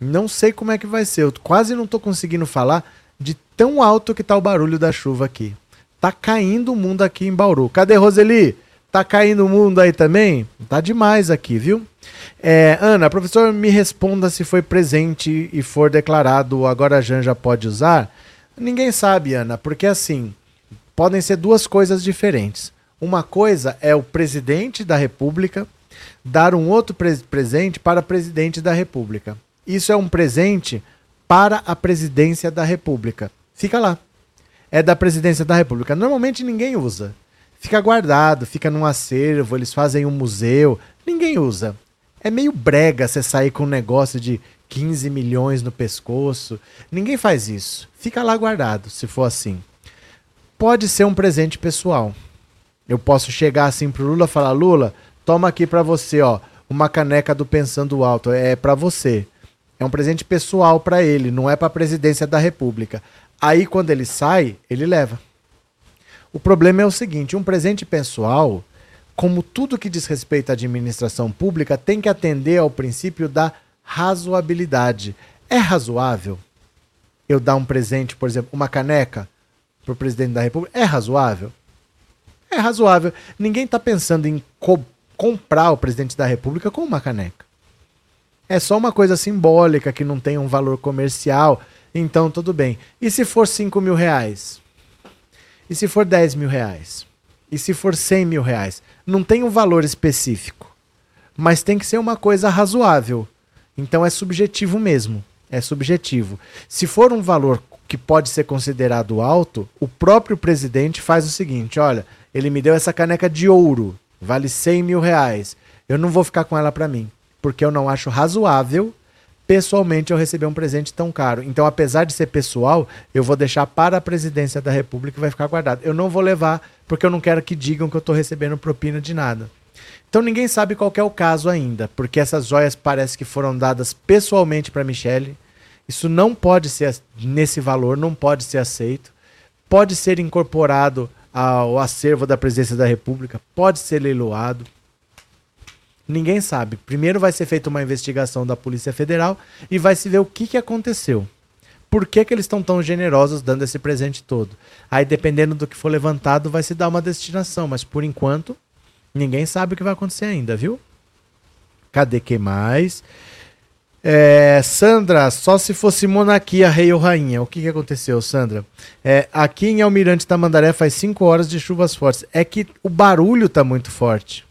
Não sei como é que vai ser. Eu quase não tô conseguindo falar de tão alto que tá o barulho da chuva aqui. Tá caindo o mundo aqui em Bauru. Cadê Roseli? Tá caindo o mundo aí também? Tá demais aqui, viu? É, Ana, professor, me responda se foi presente e for declarado agora a Jan já pode usar. Ninguém sabe, Ana, porque assim, podem ser duas coisas diferentes. Uma coisa é o presidente da República dar um outro pre presente para presidente da República. Isso é um presente para a presidência da República. Fica lá. É da presidência da República. Normalmente ninguém usa fica guardado, fica num acervo, eles fazem um museu, ninguém usa. É meio brega você sair com um negócio de 15 milhões no pescoço. Ninguém faz isso. Fica lá guardado, se for assim. Pode ser um presente pessoal. Eu posso chegar assim pro Lula e falar: Lula, toma aqui para você, ó, uma caneca do Pensando Alto. É para você. É um presente pessoal para ele, não é para a presidência da República. Aí quando ele sai, ele leva. O problema é o seguinte: um presente pessoal, como tudo que diz respeito à administração pública, tem que atender ao princípio da razoabilidade. É razoável eu dar um presente, por exemplo, uma caneca para o presidente da República? É razoável? É razoável. Ninguém está pensando em co comprar o presidente da República com uma caneca. É só uma coisa simbólica que não tem um valor comercial. Então tudo bem. E se for 5 mil reais? E se for 10 mil reais? E se for 100 mil reais? Não tem um valor específico. Mas tem que ser uma coisa razoável. Então é subjetivo mesmo. É subjetivo. Se for um valor que pode ser considerado alto, o próprio presidente faz o seguinte: olha, ele me deu essa caneca de ouro, vale 100 mil reais. Eu não vou ficar com ela para mim, porque eu não acho razoável pessoalmente eu receber um presente tão caro. Então, apesar de ser pessoal, eu vou deixar para a presidência da República e vai ficar guardado. Eu não vou levar, porque eu não quero que digam que eu estou recebendo propina de nada. Então ninguém sabe qual é o caso ainda, porque essas joias parece que foram dadas pessoalmente para Michele. Isso não pode ser nesse valor, não pode ser aceito. Pode ser incorporado ao acervo da Presidência da República, pode ser leiloado. Ninguém sabe. Primeiro vai ser feita uma investigação da Polícia Federal e vai se ver o que, que aconteceu. Por que, que eles estão tão generosos dando esse presente todo? Aí, dependendo do que for levantado, vai se dar uma destinação. Mas por enquanto, Ninguém sabe o que vai acontecer ainda, viu? Cadê que mais? É, Sandra, só se fosse monarquia, rei ou rainha. O que, que aconteceu, Sandra? É, aqui em Almirante Tamandaré faz 5 horas de chuvas fortes. É que o barulho tá muito forte.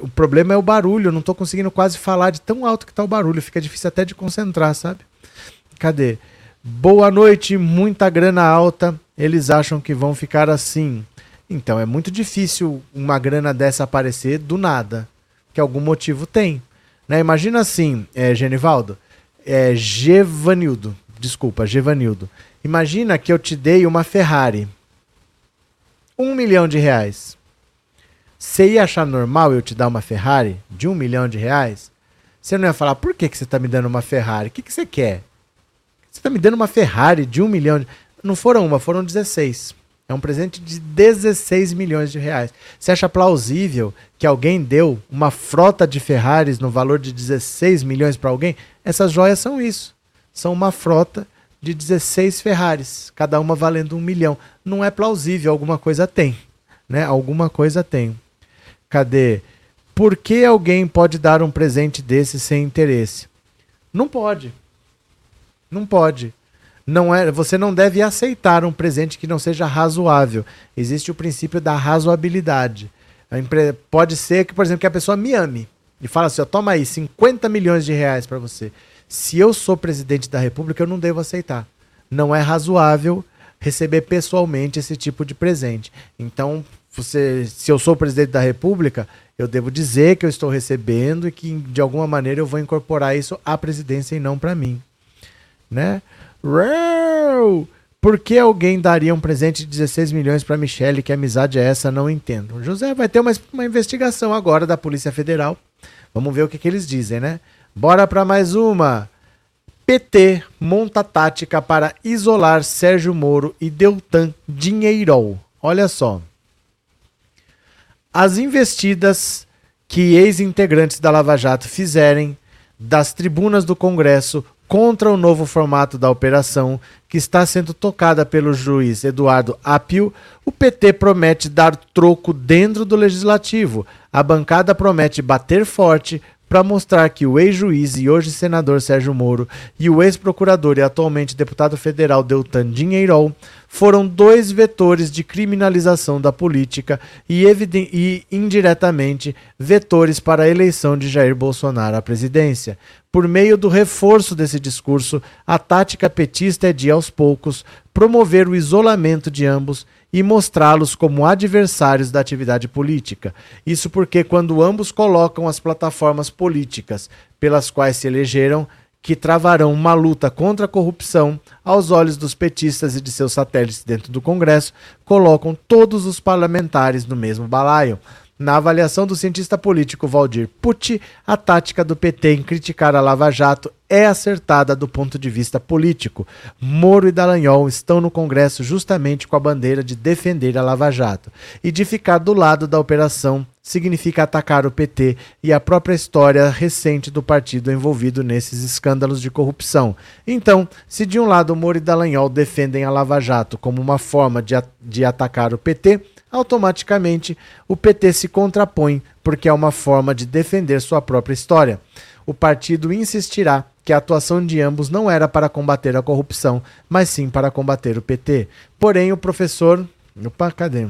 O problema é o barulho. Eu não tô conseguindo quase falar de tão alto que tá o barulho. Fica difícil até de concentrar, sabe? Cadê? Boa noite, muita grana alta. Eles acham que vão ficar assim. Então é muito difícil uma grana dessa aparecer do nada, que algum motivo tem. Né? Imagina assim, é, Genivaldo, é, Gevanildo, desculpa, Gevanildo. Imagina que eu te dei uma Ferrari, um milhão de reais. Você ia achar normal eu te dar uma Ferrari de um milhão de reais? Você não ia falar, por que, que você está me dando uma Ferrari? O que, que você quer? Você está me dando uma Ferrari de um milhão de... Não foram uma, foram 16. É um presente de 16 milhões de reais. Você acha plausível que alguém deu uma frota de Ferraris no valor de 16 milhões para alguém? Essas joias são isso. São uma frota de 16 Ferraris, cada uma valendo um milhão. Não é plausível, alguma coisa tem. Né? Alguma coisa tem. Cadê? Por que alguém pode dar um presente desse sem interesse? Não pode. Não pode não é, você não deve aceitar um presente que não seja razoável. Existe o princípio da razoabilidade. Pode ser que, por exemplo, que a pessoa me ame e fala assim: ó, toma aí 50 milhões de reais para você. Se eu sou presidente da República, eu não devo aceitar. Não é razoável receber pessoalmente esse tipo de presente. Então, você, se eu sou presidente da República, eu devo dizer que eu estou recebendo e que de alguma maneira eu vou incorporar isso à presidência e não para mim, né? Por que alguém daria um presente de 16 milhões para Michelle? Que amizade é essa? Não entendo. José vai ter uma, uma investigação agora da Polícia Federal. Vamos ver o que, que eles dizem, né? Bora para mais uma. PT monta tática para isolar Sérgio Moro e Deltan Dinheirol. Olha só. As investidas que ex-integrantes da Lava Jato fizerem das tribunas do Congresso contra o novo formato da operação, que está sendo tocada pelo juiz Eduardo Apio, o PT promete dar troco dentro do legislativo. A bancada promete bater forte para mostrar que o ex-juiz e hoje senador Sérgio Moro e o ex-procurador e atualmente deputado federal Deltan Dinheirol foram dois vetores de criminalização da política e, e, indiretamente vetores para a eleição de Jair Bolsonaro à presidência. Por meio do reforço desse discurso, a tática petista é de, aos poucos, promover o isolamento de ambos e mostrá-los como adversários da atividade política. Isso porque, quando ambos colocam as plataformas políticas pelas quais se elegeram, que travarão uma luta contra a corrupção, aos olhos dos petistas e de seus satélites dentro do Congresso, colocam todos os parlamentares no mesmo balaio. Na avaliação do cientista político Valdir Pucci, a tática do PT em criticar a Lava Jato é acertada do ponto de vista político. Moro e Dallagnol estão no Congresso justamente com a bandeira de defender a Lava Jato e de ficar do lado da operação significa atacar o PT e a própria história recente do partido envolvido nesses escândalos de corrupção. Então, se de um lado Moro e Dallagnol defendem a Lava Jato como uma forma de, de atacar o PT, automaticamente o PT se contrapõe, porque é uma forma de defender sua própria história. O partido insistirá que a atuação de ambos não era para combater a corrupção, mas sim para combater o PT. Porém, o professor. Opa, cadê?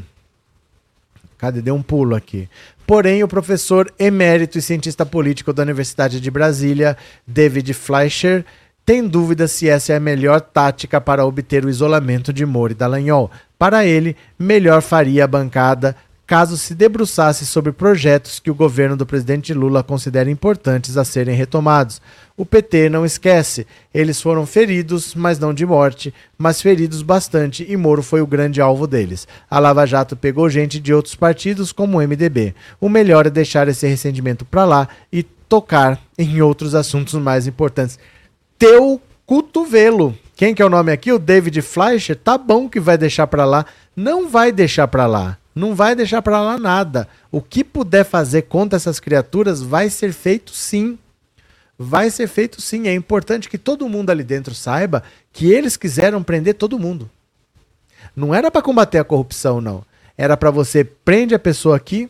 Cadê? Deu um pulo aqui. Porém, o professor emérito e cientista político da Universidade de Brasília, David Fleischer, tem dúvida se essa é a melhor tática para obter o isolamento de Moro e Dallagnol. Para ele, melhor faria a bancada caso se debruçasse sobre projetos que o governo do presidente Lula considera importantes a serem retomados. O PT não esquece, eles foram feridos, mas não de morte, mas feridos bastante e Moro foi o grande alvo deles. A Lava Jato pegou gente de outros partidos como o MDB. O melhor é deixar esse ressentimento para lá e tocar em outros assuntos mais importantes. Teu cotovelo. Quem que é o nome aqui? O David Fleischer? Tá bom que vai deixar para lá. Não vai deixar para lá não vai deixar para lá nada. O que puder fazer contra essas criaturas vai ser feito sim. Vai ser feito sim. É importante que todo mundo ali dentro saiba que eles quiseram prender todo mundo. Não era para combater a corrupção, não. Era para você prende a pessoa aqui,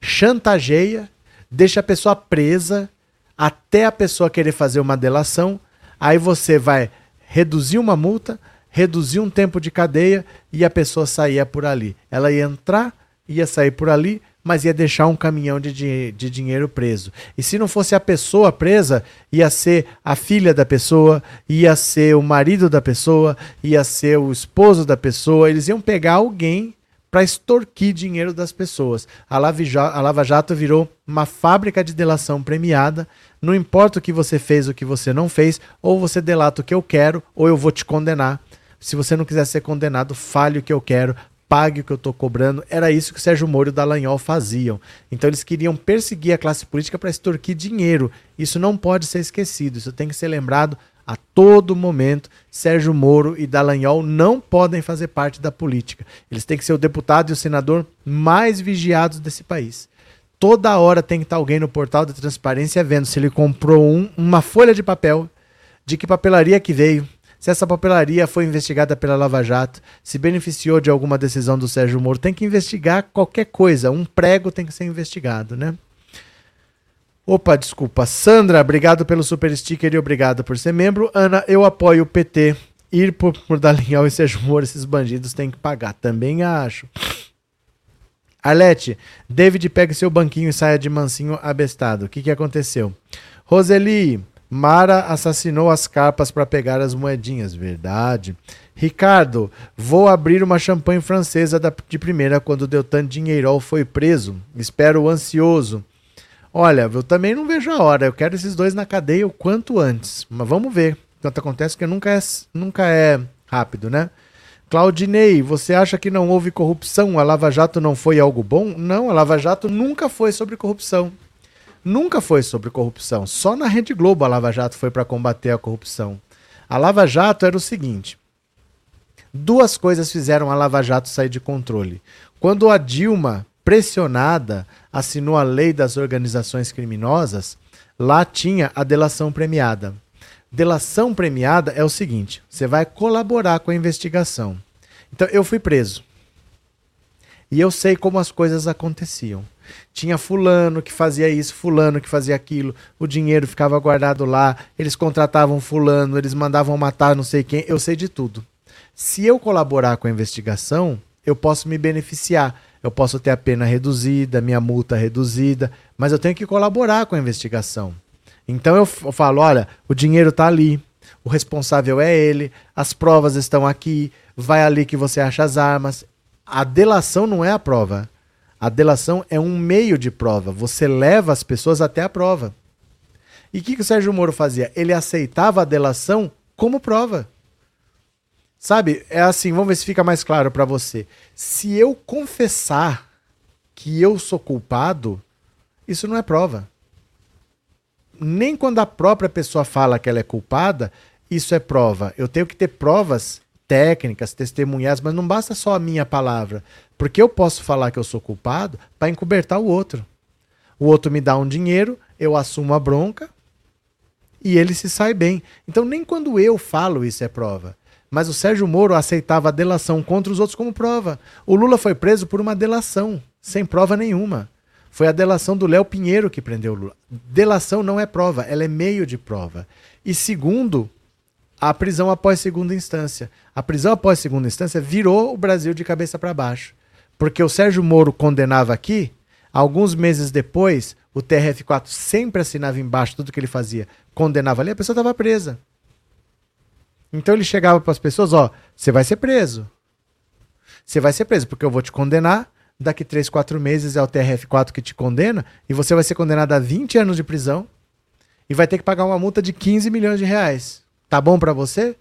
chantageia, deixa a pessoa presa até a pessoa querer fazer uma delação. Aí você vai reduzir uma multa, reduzir um tempo de cadeia e a pessoa saía por ali. Ela ia entrar, ia sair por ali, mas ia deixar um caminhão de, de, de, dinheiro preso. E se não fosse a pessoa presa, ia ser a filha da pessoa, ia ser o marido da pessoa, ia ser o esposo da pessoa. Eles iam pegar alguém para extorquir dinheiro das pessoas. A Lava Jato virou uma fábrica de delação premiada. Não importa o que você fez, o que você não fez, ou você delata o que eu quero, ou eu vou te condenar. Se você não quiser ser condenado, fale o que eu quero, pague o que eu estou cobrando. Era isso que o Sérgio Moro e o Dallagnol faziam. Então eles queriam perseguir a classe política para extorquir dinheiro. Isso não pode ser esquecido, isso tem que ser lembrado a todo momento. Sérgio Moro e Dallagnol não podem fazer parte da política. Eles têm que ser o deputado e o senador mais vigiados desse país. Toda hora tem que estar alguém no portal da transparência vendo se ele comprou um, uma folha de papel, de que papelaria que veio, se essa papelaria foi investigada pela Lava Jato, se beneficiou de alguma decisão do Sérgio Moro, tem que investigar qualquer coisa. Um prego tem que ser investigado, né? Opa, desculpa. Sandra, obrigado pelo super sticker e obrigado por ser membro. Ana, eu apoio o PT. Ir por, Dallagnol e Sérgio Moro, esses bandidos têm que pagar. Também acho. Arlete, David pega seu banquinho e saia de mansinho abestado. O que, que aconteceu? Roseli, Mara assassinou as carpas para pegar as moedinhas, verdade. Ricardo, vou abrir uma champanhe francesa de primeira quando Deltan Dinheirol foi preso. Espero ansioso. Olha, eu também não vejo a hora. Eu quero esses dois na cadeia o quanto antes. Mas vamos ver. Tanto acontece que nunca é, nunca é rápido, né? Claudinei, você acha que não houve corrupção? A Lava Jato não foi algo bom? Não, a Lava Jato nunca foi sobre corrupção nunca foi sobre corrupção. Só na Rede Globo a Lava Jato foi para combater a corrupção. A Lava Jato era o seguinte: duas coisas fizeram a Lava Jato sair de controle. Quando a Dilma, pressionada, assinou a lei das organizações criminosas, lá tinha a delação premiada. Delação premiada é o seguinte: você vai colaborar com a investigação. Então, eu fui preso. E eu sei como as coisas aconteciam. Tinha fulano que fazia isso, fulano que fazia aquilo, o dinheiro ficava guardado lá, eles contratavam fulano, eles mandavam matar não sei quem, eu sei de tudo. Se eu colaborar com a investigação, eu posso me beneficiar. Eu posso ter a pena reduzida, minha multa reduzida, mas eu tenho que colaborar com a investigação. Então eu, falo, olha, o dinheiro está ali, o responsável é ele, as provas estão aqui, vai ali que você acha as armas. A delação não é a prova. A delação é um meio de prova. Você leva as pessoas até a prova. E o que, que o Sérgio Moro fazia? Ele aceitava a delação como prova. Sabe? É assim, vamos ver se fica mais claro para você. Se eu confessar que eu sou culpado, isso não é prova. Nem quando a própria pessoa fala que ela é culpada, isso é prova. Eu tenho que ter provas técnicas, testemunhas, mas não basta só a minha palavra. Porque eu posso falar que eu sou culpado para encobertar o outro. O outro me dá um dinheiro, eu assumo a bronca e ele se sai bem. Então, nem quando eu falo isso é prova. Mas o Sérgio Moro aceitava a delação contra os outros como prova. O Lula foi preso por uma delação, sem prova nenhuma. Foi a delação do Léo Pinheiro que prendeu o Lula. Delação não é prova, ela é meio de prova. E segundo, a prisão após segunda instância. A prisão após segunda instância virou o Brasil de cabeça para baixo. Porque o Sérgio Moro condenava aqui, alguns meses depois, o TRF4 sempre assinava embaixo tudo que ele fazia, condenava ali, a pessoa estava presa. Então ele chegava para as pessoas, ó, você vai ser preso. Você vai ser preso, porque eu vou te condenar, daqui 3, 4 meses é o TRF4 que te condena, e você vai ser condenado a 20 anos de prisão e vai ter que pagar uma multa de 15 milhões de reais. Tá bom para você?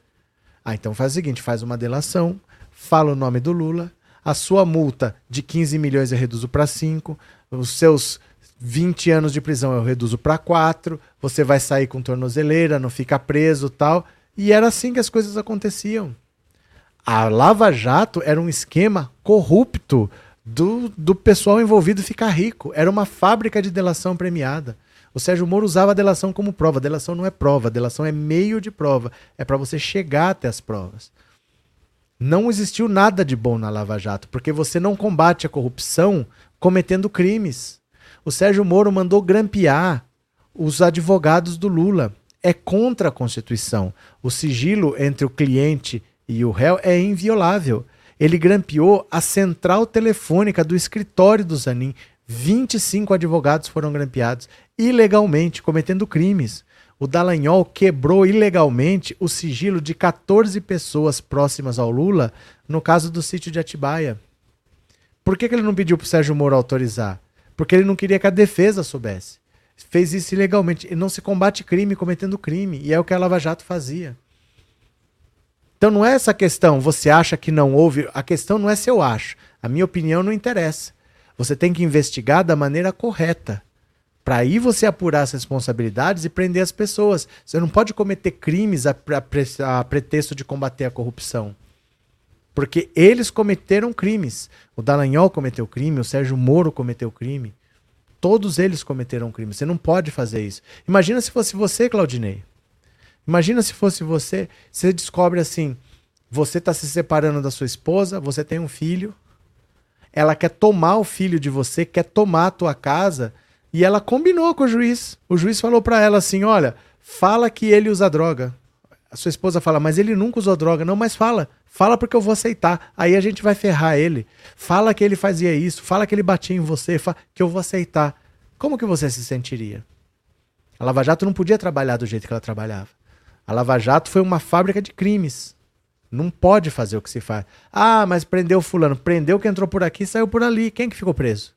Ah, então faz o seguinte, faz uma delação, fala o nome do Lula, a sua multa de 15 milhões eu reduzo para 5, os seus 20 anos de prisão eu reduzo para 4, você vai sair com tornozeleira, não fica preso tal. E era assim que as coisas aconteciam. A Lava Jato era um esquema corrupto do, do pessoal envolvido ficar rico. Era uma fábrica de delação premiada. O Sérgio Moro usava a delação como prova. A delação não é prova, a delação é meio de prova. É para você chegar até as provas. Não existiu nada de bom na Lava Jato, porque você não combate a corrupção cometendo crimes. O Sérgio Moro mandou grampear os advogados do Lula. É contra a Constituição. O sigilo entre o cliente e o réu é inviolável ele grampeou a central telefônica do escritório do Zanin. 25 advogados foram grampeados ilegalmente, cometendo crimes. O Dallagnol quebrou ilegalmente o sigilo de 14 pessoas próximas ao Lula no caso do sítio de Atibaia. Por que, que ele não pediu para o Sérgio Moro autorizar? Porque ele não queria que a defesa soubesse. Fez isso ilegalmente. E não se combate crime cometendo crime. E é o que a Lava Jato fazia. Então não é essa questão, você acha que não houve. A questão não é se eu acho. A minha opinião não interessa. Você tem que investigar da maneira correta. Para aí você apurar as responsabilidades e prender as pessoas. Você não pode cometer crimes a, a, pretexto de combater a corrupção. Porque eles cometeram crimes. O Dallagnol cometeu crime, o Sérgio Moro cometeu crime. Todos eles cometeram crime. Você não pode fazer isso. Imagina se fosse você, Claudinei. Imagina se fosse você, você descobre assim, você está se separando da sua esposa, você tem um filho, ela quer tomar o filho de você, quer tomar a tua casa, e ela combinou com o juiz. O juiz falou para ela assim: "Olha, fala que ele usa droga". A sua esposa fala: "Mas ele nunca usou droga". Não, mas fala. Fala porque eu vou aceitar. Aí a gente vai ferrar ele. Fala que ele fazia isso, fala que ele batia em você, que eu vou aceitar. Como que você se sentiria? A Lava Jato não podia trabalhar do jeito que ela trabalhava. A Lava Jato foi uma fábrica de crimes. Não pode fazer o que se faz. Ah, mas prendeu fulano. Prendeu que entrou por aqui e saiu por ali. Quem que ficou preso?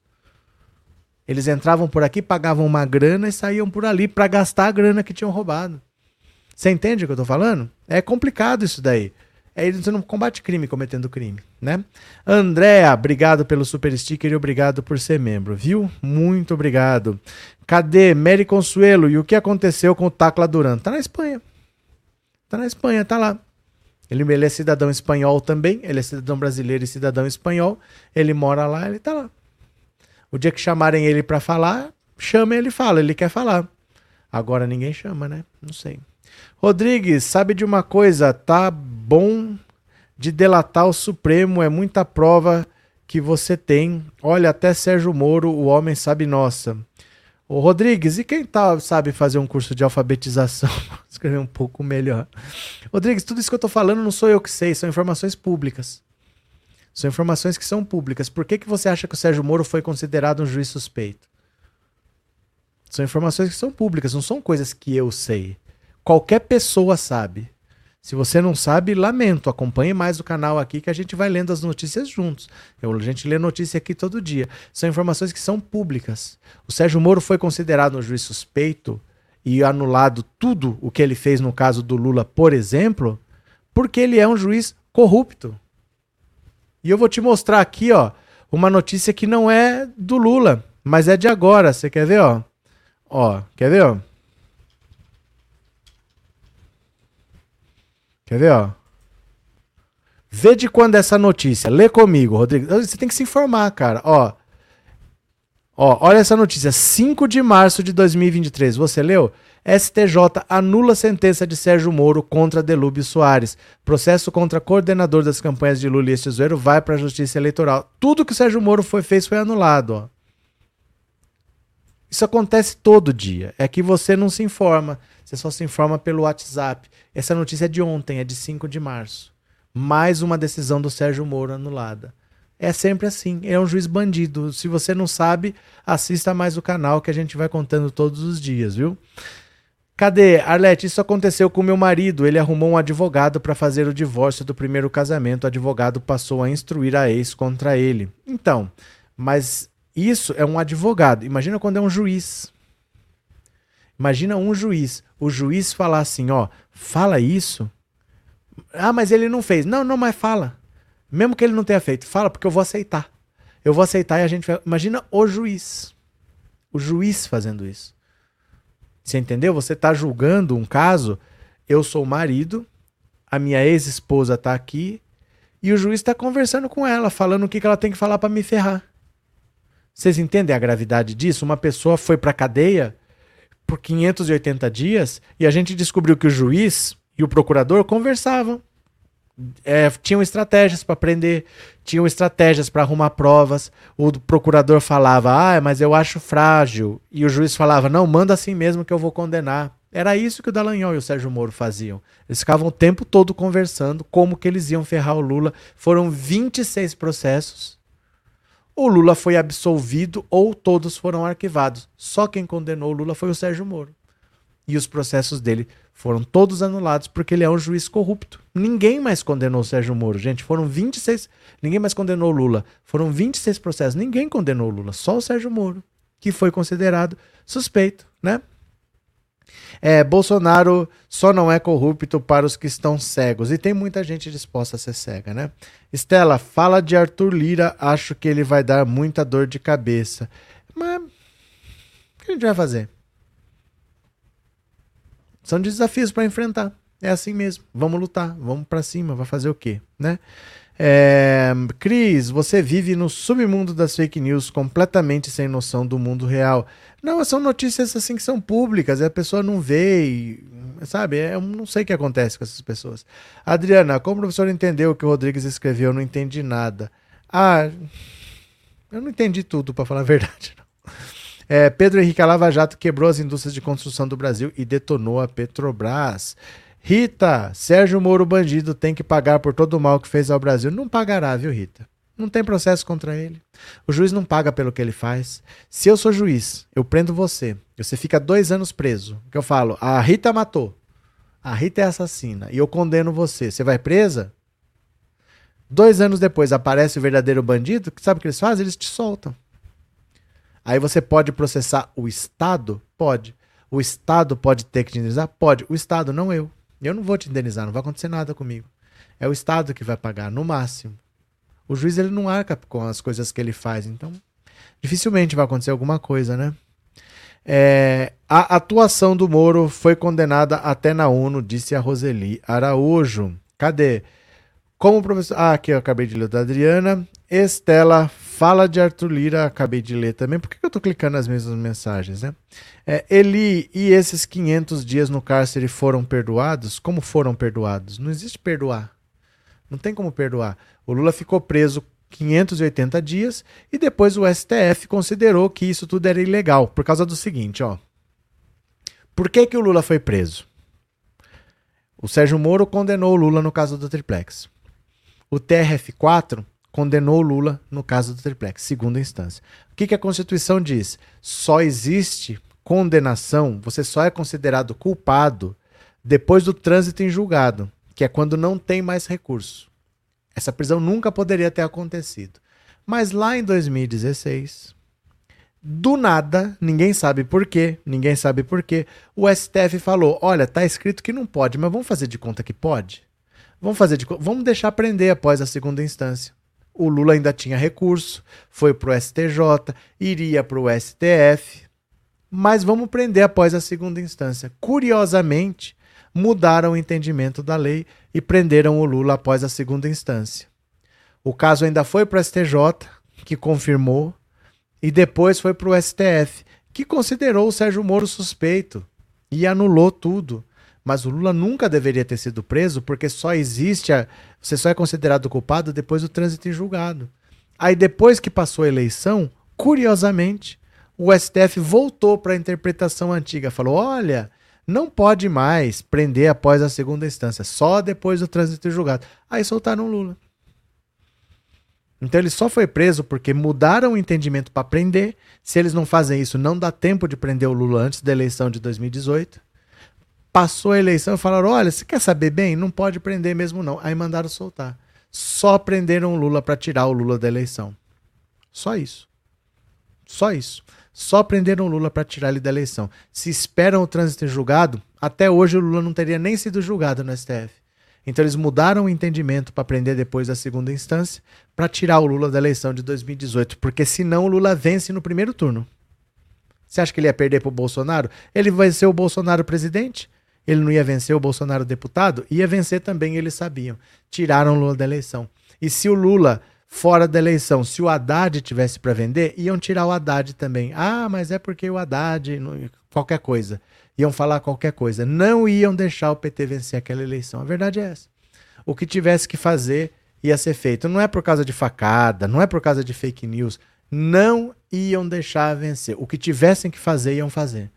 Eles entravam por aqui, pagavam uma grana e saíam por ali para gastar a grana que tinham roubado. Você entende o que eu tô falando? É complicado isso daí. É, você não combate crime cometendo crime, né? Andréa, obrigado pelo super sticker e obrigado por ser membro, viu? Muito obrigado. Cadê Mary Consuelo? E o que aconteceu com o Tacla Duran? Tá na Espanha. Tá na Espanha, tá lá. Ele, ele é cidadão espanhol também, ele é cidadão brasileiro e cidadão espanhol. Ele mora lá, ele tá lá. O dia que chamarem ele para falar, chama ele fala, ele quer falar. Agora ninguém chama, né? Não sei. Rodrigues, sabe de uma coisa? Tá bom de delatar o Supremo, é muita prova que você tem. Olha, até Sérgio Moro, o homem sabe nossa. Ô Rodrigues, e quem tá, sabe fazer um curso de alfabetização? Escrever um pouco melhor. Rodrigues, tudo isso que eu tô falando não sou eu que sei, são informações públicas. São informações que são públicas. Por que, que você acha que o Sérgio Moro foi considerado um juiz suspeito? São informações que são públicas, não são coisas que eu sei. Qualquer pessoa sabe. Se você não sabe, lamento. Acompanhe mais o canal aqui que a gente vai lendo as notícias juntos. Eu, a gente lê notícia aqui todo dia. São informações que são públicas. O Sérgio Moro foi considerado um juiz suspeito e anulado tudo o que ele fez no caso do Lula, por exemplo, porque ele é um juiz corrupto. E eu vou te mostrar aqui, ó, uma notícia que não é do Lula, mas é de agora. Você quer ver, ó? Ó, quer ver, ó? Quer ver, ó? Vê de quando essa notícia. Lê comigo, Rodrigo. Você tem que se informar, cara. Ó. Ó, olha essa notícia. 5 de março de 2023. Você leu? STJ anula sentença de Sérgio Moro contra Delúbio Soares. Processo contra coordenador das campanhas de Lula e Tesouro vai para a Justiça Eleitoral. Tudo que o Sérgio Moro foi, fez foi anulado. Ó. Isso acontece todo dia. É que você não se informa. Você só se informa pelo WhatsApp. Essa notícia é de ontem, é de 5 de março. Mais uma decisão do Sérgio Moro anulada. É sempre assim. É um juiz bandido. Se você não sabe, assista mais o canal que a gente vai contando todos os dias, viu? Cadê? Arlete, isso aconteceu com meu marido. Ele arrumou um advogado para fazer o divórcio do primeiro casamento. O advogado passou a instruir a ex contra ele. Então, mas isso é um advogado. Imagina quando é um juiz. Imagina um juiz. O juiz falar assim, ó, fala isso. Ah, mas ele não fez. Não, não, mas fala. Mesmo que ele não tenha feito, fala porque eu vou aceitar. Eu vou aceitar e a gente vai. Imagina o juiz. O juiz fazendo isso. Você entendeu? Você está julgando um caso. Eu sou o marido, a minha ex-esposa está aqui e o juiz está conversando com ela, falando o que, que ela tem que falar para me ferrar. Vocês entendem a gravidade disso? Uma pessoa foi para cadeia por 580 dias e a gente descobriu que o juiz e o procurador conversavam. É, tinham estratégias para prender, tinham estratégias para arrumar provas. O procurador falava, ah, mas eu acho frágil. E o juiz falava, não, manda assim mesmo que eu vou condenar. Era isso que o Dallagnol e o Sérgio Moro faziam. Eles ficavam o tempo todo conversando como que eles iam ferrar o Lula. Foram 26 processos o Lula foi absolvido ou todos foram arquivados. Só quem condenou o Lula foi o Sérgio Moro. E os processos dele foram todos anulados porque ele é um juiz corrupto. Ninguém mais condenou o Sérgio Moro, gente. Foram 26. Ninguém mais condenou o Lula. Foram 26 processos. Ninguém condenou o Lula, só o Sérgio Moro, que foi considerado suspeito, né? É, Bolsonaro só não é corrupto para os que estão cegos. E tem muita gente disposta a ser cega, né? Estela, fala de Arthur Lira. Acho que ele vai dar muita dor de cabeça. Mas. O que a gente vai fazer? São desafios para enfrentar. É assim mesmo. Vamos lutar, vamos para cima, vai fazer o quê, né? É, Cris, você vive no submundo das fake news, completamente sem noção do mundo real. Não, são notícias assim que são públicas, a pessoa não vê, e, sabe? É, eu não sei o que acontece com essas pessoas. Adriana, como o professor entendeu o que o Rodrigues escreveu? Eu não entendi nada. Ah, eu não entendi tudo, para falar a verdade. É, Pedro Henrique Lava Jato quebrou as indústrias de construção do Brasil e detonou a Petrobras. Rita, Sérgio Moro bandido tem que pagar por todo o mal que fez ao Brasil. Não pagará, viu, Rita? Não tem processo contra ele. O juiz não paga pelo que ele faz. Se eu sou juiz, eu prendo você. Você fica dois anos preso. Que eu falo, a Rita matou. A Rita é assassina. E eu condeno você. Você vai presa? Dois anos depois aparece o verdadeiro bandido. Sabe o que eles fazem? Eles te soltam. Aí você pode processar o Estado? Pode. O Estado pode ter que te indenizar? Pode. O Estado, não eu. Eu não vou te indenizar, não vai acontecer nada comigo. É o Estado que vai pagar, no máximo. O juiz ele não arca com as coisas que ele faz, então dificilmente vai acontecer alguma coisa, né? É, a atuação do Moro foi condenada até na ONU, disse a Roseli Araújo. Cadê? Como professor. Ah, aqui eu acabei de ler da Adriana. Estela fala de Arthur Lira, acabei de ler também. Por que eu tô clicando nas mesmas mensagens, né? É, Eli e esses 500 dias no cárcere foram perdoados? Como foram perdoados? Não existe perdoar. Não tem como perdoar. O Lula ficou preso 580 dias e depois o STF considerou que isso tudo era ilegal por causa do seguinte, ó. Por que, que o Lula foi preso? O Sérgio Moro condenou o Lula no caso do triplex. O TRF4 condenou Lula no caso do triplex, segunda instância. O que, que a Constituição diz? Só existe condenação, você só é considerado culpado depois do trânsito em julgado, que é quando não tem mais recurso. Essa prisão nunca poderia ter acontecido. Mas lá em 2016, do nada, ninguém sabe por quê, ninguém sabe por quê, o STF falou: olha, tá escrito que não pode, mas vamos fazer de conta que pode? Vamos fazer de vamos deixar prender após a segunda instância. O Lula ainda tinha recurso, foi para o STJ, iria para o STF, mas vamos prender após a segunda instância. Curiosamente, mudaram o entendimento da lei e prenderam o Lula após a segunda instância. O caso ainda foi para o STJ, que confirmou, e depois foi para o STF, que considerou o Sérgio Moro suspeito e anulou tudo. Mas o Lula nunca deveria ter sido preso porque só existe, a, você só é considerado culpado depois do trânsito em julgado. Aí depois que passou a eleição, curiosamente, o STF voltou para a interpretação antiga, falou: "Olha, não pode mais prender após a segunda instância, só depois do trânsito em julgado". Aí soltaram o Lula. Então ele só foi preso porque mudaram o entendimento para prender. Se eles não fazem isso, não dá tempo de prender o Lula antes da eleição de 2018 passou a eleição e falaram: olha, você quer saber bem? Não pode prender mesmo, não. Aí mandaram soltar. Só prenderam o Lula para tirar o Lula da eleição. Só isso. Só isso. Só prenderam o Lula para tirar ele da eleição. Se esperam o trânsito em julgado, até hoje o Lula não teria nem sido julgado no STF. Então eles mudaram o entendimento para prender depois da segunda instância para tirar o Lula da eleição de 2018, porque senão o Lula vence no primeiro turno. Você acha que ele ia perder para o Bolsonaro? Ele vai ser o Bolsonaro presidente? Ele não ia vencer o Bolsonaro deputado? Ia vencer também, eles sabiam. Tiraram o Lula da eleição. E se o Lula fora da eleição, se o Haddad tivesse para vender, iam tirar o Haddad também. Ah, mas é porque o Haddad, qualquer coisa. Iam falar qualquer coisa. Não iam deixar o PT vencer aquela eleição. A verdade é essa. O que tivesse que fazer ia ser feito. Não é por causa de facada, não é por causa de fake news. Não iam deixar vencer. O que tivessem que fazer, iam fazer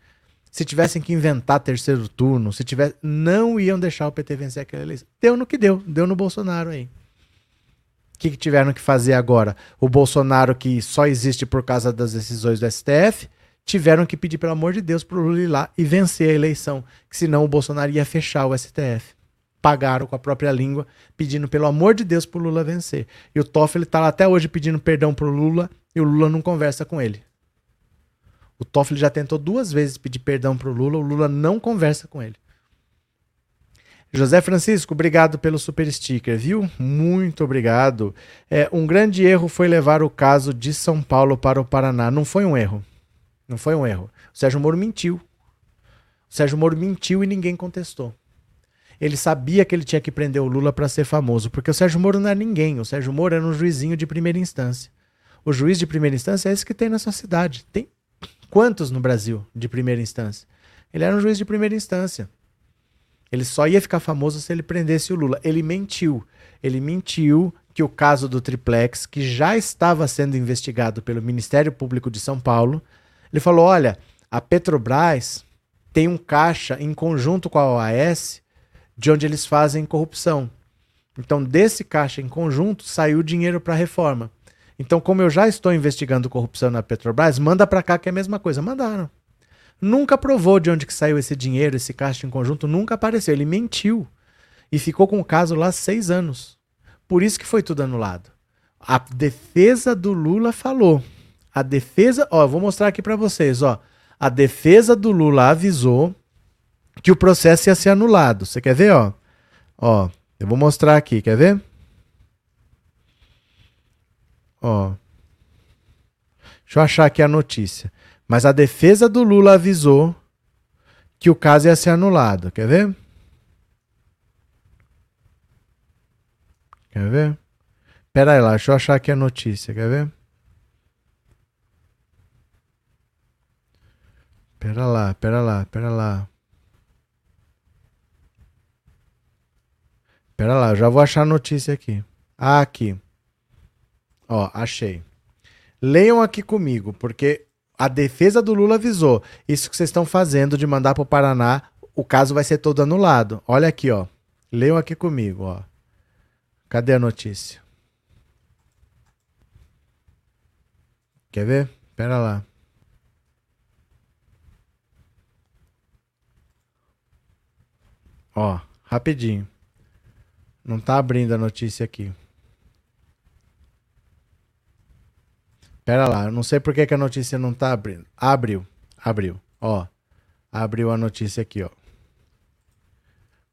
se tivessem que inventar terceiro turno, se tivesse, não iam deixar o PT vencer aquela eleição. Deu no que deu, deu no Bolsonaro aí. O que, que tiveram que fazer agora? O Bolsonaro, que só existe por causa das decisões do STF, tiveram que pedir, pelo amor de Deus, para o Lula ir lá e vencer a eleição, que senão o Bolsonaro ia fechar o STF. Pagaram com a própria língua, pedindo, pelo amor de Deus, para o Lula vencer. E o Toffoli está lá até hoje pedindo perdão para o Lula, e o Lula não conversa com ele. O Toffoli já tentou duas vezes pedir perdão para o Lula, o Lula não conversa com ele. José Francisco, obrigado pelo super sticker, viu? Muito obrigado. É, um grande erro foi levar o caso de São Paulo para o Paraná. Não foi um erro. Não foi um erro. O Sérgio Moro mentiu. O Sérgio Moro mentiu e ninguém contestou. Ele sabia que ele tinha que prender o Lula para ser famoso, porque o Sérgio Moro não era ninguém. O Sérgio Moro era um juizinho de primeira instância. O juiz de primeira instância é esse que tem na sua cidade. Tem Quantos no Brasil de primeira instância? Ele era um juiz de primeira instância. Ele só ia ficar famoso se ele prendesse o Lula. Ele mentiu. Ele mentiu que o caso do triplex, que já estava sendo investigado pelo Ministério Público de São Paulo, ele falou: olha, a Petrobras tem um caixa em conjunto com a OAS de onde eles fazem corrupção. Então, desse caixa em conjunto saiu dinheiro para a reforma. Então, como eu já estou investigando corrupção na Petrobras, manda para cá que é a mesma coisa. Mandaram. Nunca provou de onde que saiu esse dinheiro, esse caixa em conjunto, nunca apareceu. Ele mentiu. E ficou com o caso lá seis anos. Por isso que foi tudo anulado. A defesa do Lula falou. A defesa, ó, vou mostrar aqui para vocês, ó. A defesa do Lula avisou que o processo ia ser anulado. Você quer ver, ó? Ó, eu vou mostrar aqui, quer ver? Ó. Deixa eu achar aqui a notícia. Mas a defesa do Lula avisou que o caso ia ser anulado. Quer ver? Quer ver? Pera aí lá, deixa eu achar aqui a notícia. Quer ver? Pera lá, pera lá, pera lá. Pera lá, eu já vou achar a notícia aqui. Ah, aqui. Ó, achei. Leiam aqui comigo, porque a defesa do Lula avisou. Isso que vocês estão fazendo de mandar para o Paraná, o caso vai ser todo anulado. Olha aqui, ó. Leiam aqui comigo, ó. Cadê a notícia? Quer ver? Pera lá. Ó, rapidinho. Não tá abrindo a notícia aqui. Pera lá, eu não sei por que, que a notícia não tá abrindo. Abriu, abriu. Ó, abriu a notícia aqui, ó.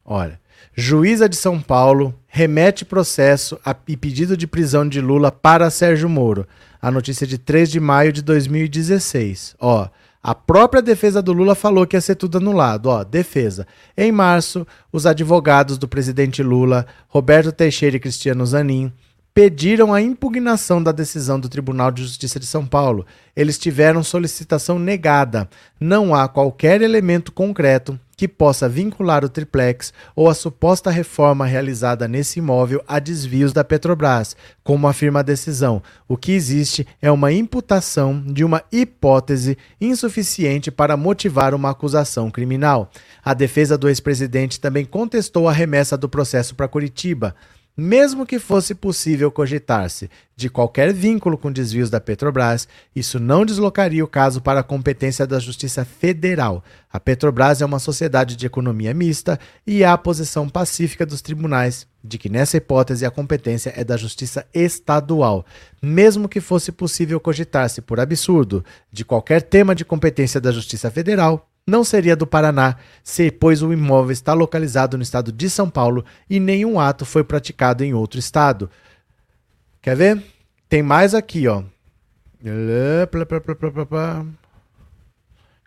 Olha, juíza de São Paulo remete processo a, e pedido de prisão de Lula para Sérgio Moro. A notícia é de 3 de maio de 2016. Ó, a própria defesa do Lula falou que ia ser tudo anulado. Ó, defesa. Em março, os advogados do presidente Lula, Roberto Teixeira e Cristiano Zanin, pediram a impugnação da decisão do Tribunal de Justiça de São Paulo. Eles tiveram solicitação negada. Não há qualquer elemento concreto que possa vincular o triplex ou a suposta reforma realizada nesse imóvel a desvios da Petrobras, como afirma a decisão. O que existe é uma imputação de uma hipótese insuficiente para motivar uma acusação criminal. A defesa do ex-presidente também contestou a remessa do processo para Curitiba. Mesmo que fosse possível cogitar-se de qualquer vínculo com desvios da Petrobras, isso não deslocaria o caso para a competência da Justiça Federal. A Petrobras é uma sociedade de economia mista e há a posição pacífica dos tribunais de que, nessa hipótese, a competência é da Justiça Estadual. Mesmo que fosse possível cogitar-se, por absurdo, de qualquer tema de competência da Justiça Federal, não seria do Paraná, se, pois o imóvel está localizado no estado de São Paulo e nenhum ato foi praticado em outro estado. Quer ver? Tem mais aqui, ó.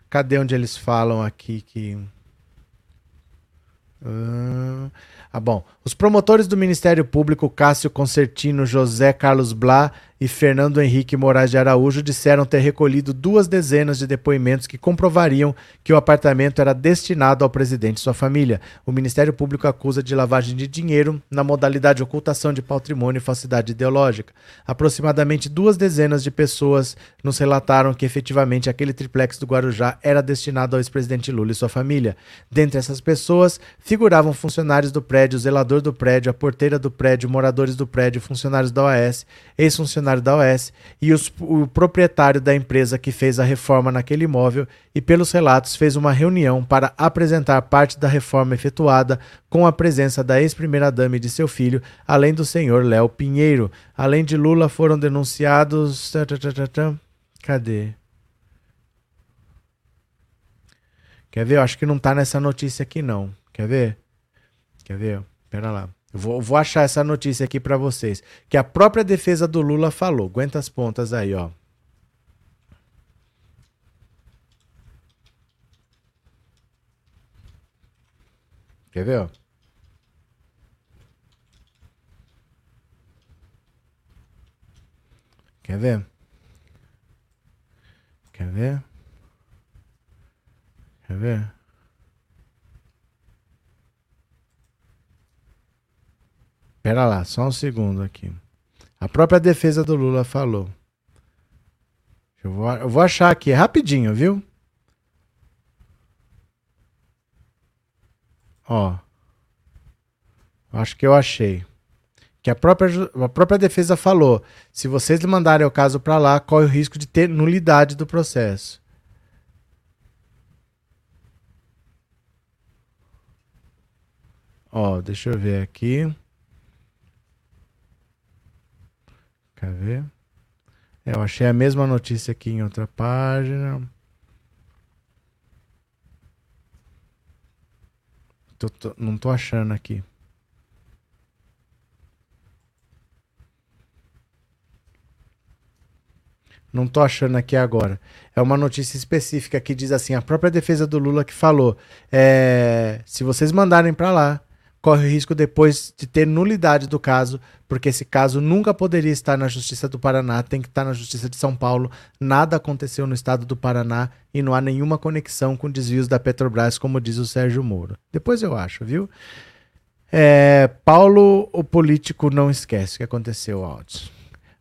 Cadê onde eles falam aqui que. Ah, bom. Os promotores do Ministério Público, Cássio Concertino, José Carlos Blá e Fernando Henrique Moraes de Araújo disseram ter recolhido duas dezenas de depoimentos que comprovariam que o apartamento era destinado ao presidente e sua família. O Ministério Público acusa de lavagem de dinheiro na modalidade ocultação de patrimônio e falsidade ideológica. Aproximadamente duas dezenas de pessoas nos relataram que efetivamente aquele triplex do Guarujá era destinado ao ex-presidente Lula e sua família. Dentre essas pessoas figuravam funcionários do prédio, o zelador do prédio, a porteira do prédio, moradores do prédio, funcionários da OAS, ex-funcionários funcionário da OS e os, o proprietário da empresa que fez a reforma naquele imóvel e, pelos relatos, fez uma reunião para apresentar parte da reforma efetuada com a presença da ex-primeira-dama e de seu filho, além do senhor Léo Pinheiro. Além de Lula, foram denunciados. Cadê? Quer ver? Eu acho que não tá nessa notícia aqui, não. Quer ver? Quer ver? Pera lá. Vou, vou achar essa notícia aqui para vocês. Que a própria defesa do Lula falou. Aguenta as pontas aí, ó. Quer ver, ó? Quer ver? Quer ver? Quer ver? Pera lá, só um segundo aqui. A própria defesa do Lula falou. Eu vou, eu vou achar aqui, é rapidinho, viu? Ó. Acho que eu achei. Que a própria, a própria defesa falou: se vocês mandarem o caso para lá, corre o risco de ter nulidade do processo. Ó, deixa eu ver aqui. Quer ver? É, eu achei a mesma notícia aqui em outra página. Tô, tô, não tô achando aqui. Não tô achando aqui agora. É uma notícia específica que diz assim: a própria defesa do Lula que falou. É, se vocês mandarem para lá, corre o risco depois de ter nulidade do caso, porque esse caso nunca poderia estar na Justiça do Paraná, tem que estar na Justiça de São Paulo. Nada aconteceu no estado do Paraná e não há nenhuma conexão com desvios da Petrobras, como diz o Sérgio Moro. Depois eu acho, viu? É, Paulo, o político, não esquece o que aconteceu, Altos.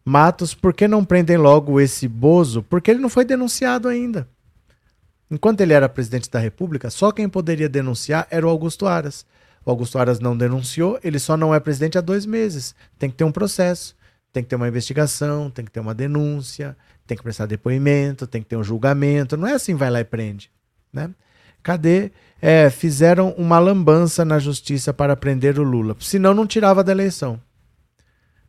Matos, por que não prendem logo esse Bozo? Porque ele não foi denunciado ainda. Enquanto ele era presidente da República, só quem poderia denunciar era o Augusto Aras. Augusto Aras não denunciou, ele só não é presidente há dois meses. Tem que ter um processo, tem que ter uma investigação, tem que ter uma denúncia, tem que prestar depoimento, tem que ter um julgamento. Não é assim, vai lá e prende. Né? Cadê? É, fizeram uma lambança na justiça para prender o Lula. Senão não tirava da eleição.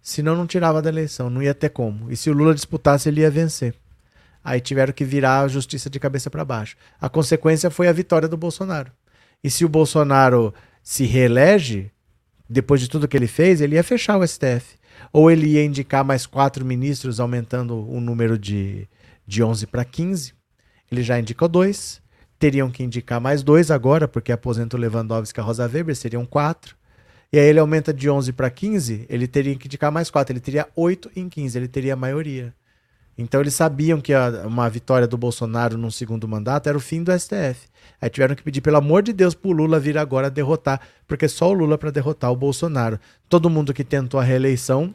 Senão não tirava da eleição, não ia ter como. E se o Lula disputasse, ele ia vencer. Aí tiveram que virar a justiça de cabeça para baixo. A consequência foi a vitória do Bolsonaro. E se o Bolsonaro se reelege, depois de tudo que ele fez, ele ia fechar o STF. Ou ele ia indicar mais quatro ministros, aumentando o número de, de 11 para 15. Ele já indicou dois. Teriam que indicar mais dois agora, porque aposenta o Lewandowski e a Rosa Weber, seriam quatro. E aí ele aumenta de 11 para 15, ele teria que indicar mais quatro. Ele teria 8 em 15, ele teria a maioria. Então eles sabiam que a, uma vitória do Bolsonaro num segundo mandato era o fim do STF. Aí tiveram que pedir, pelo amor de Deus, pro Lula vir agora derrotar, porque só o Lula para derrotar o Bolsonaro. Todo mundo que tentou a reeleição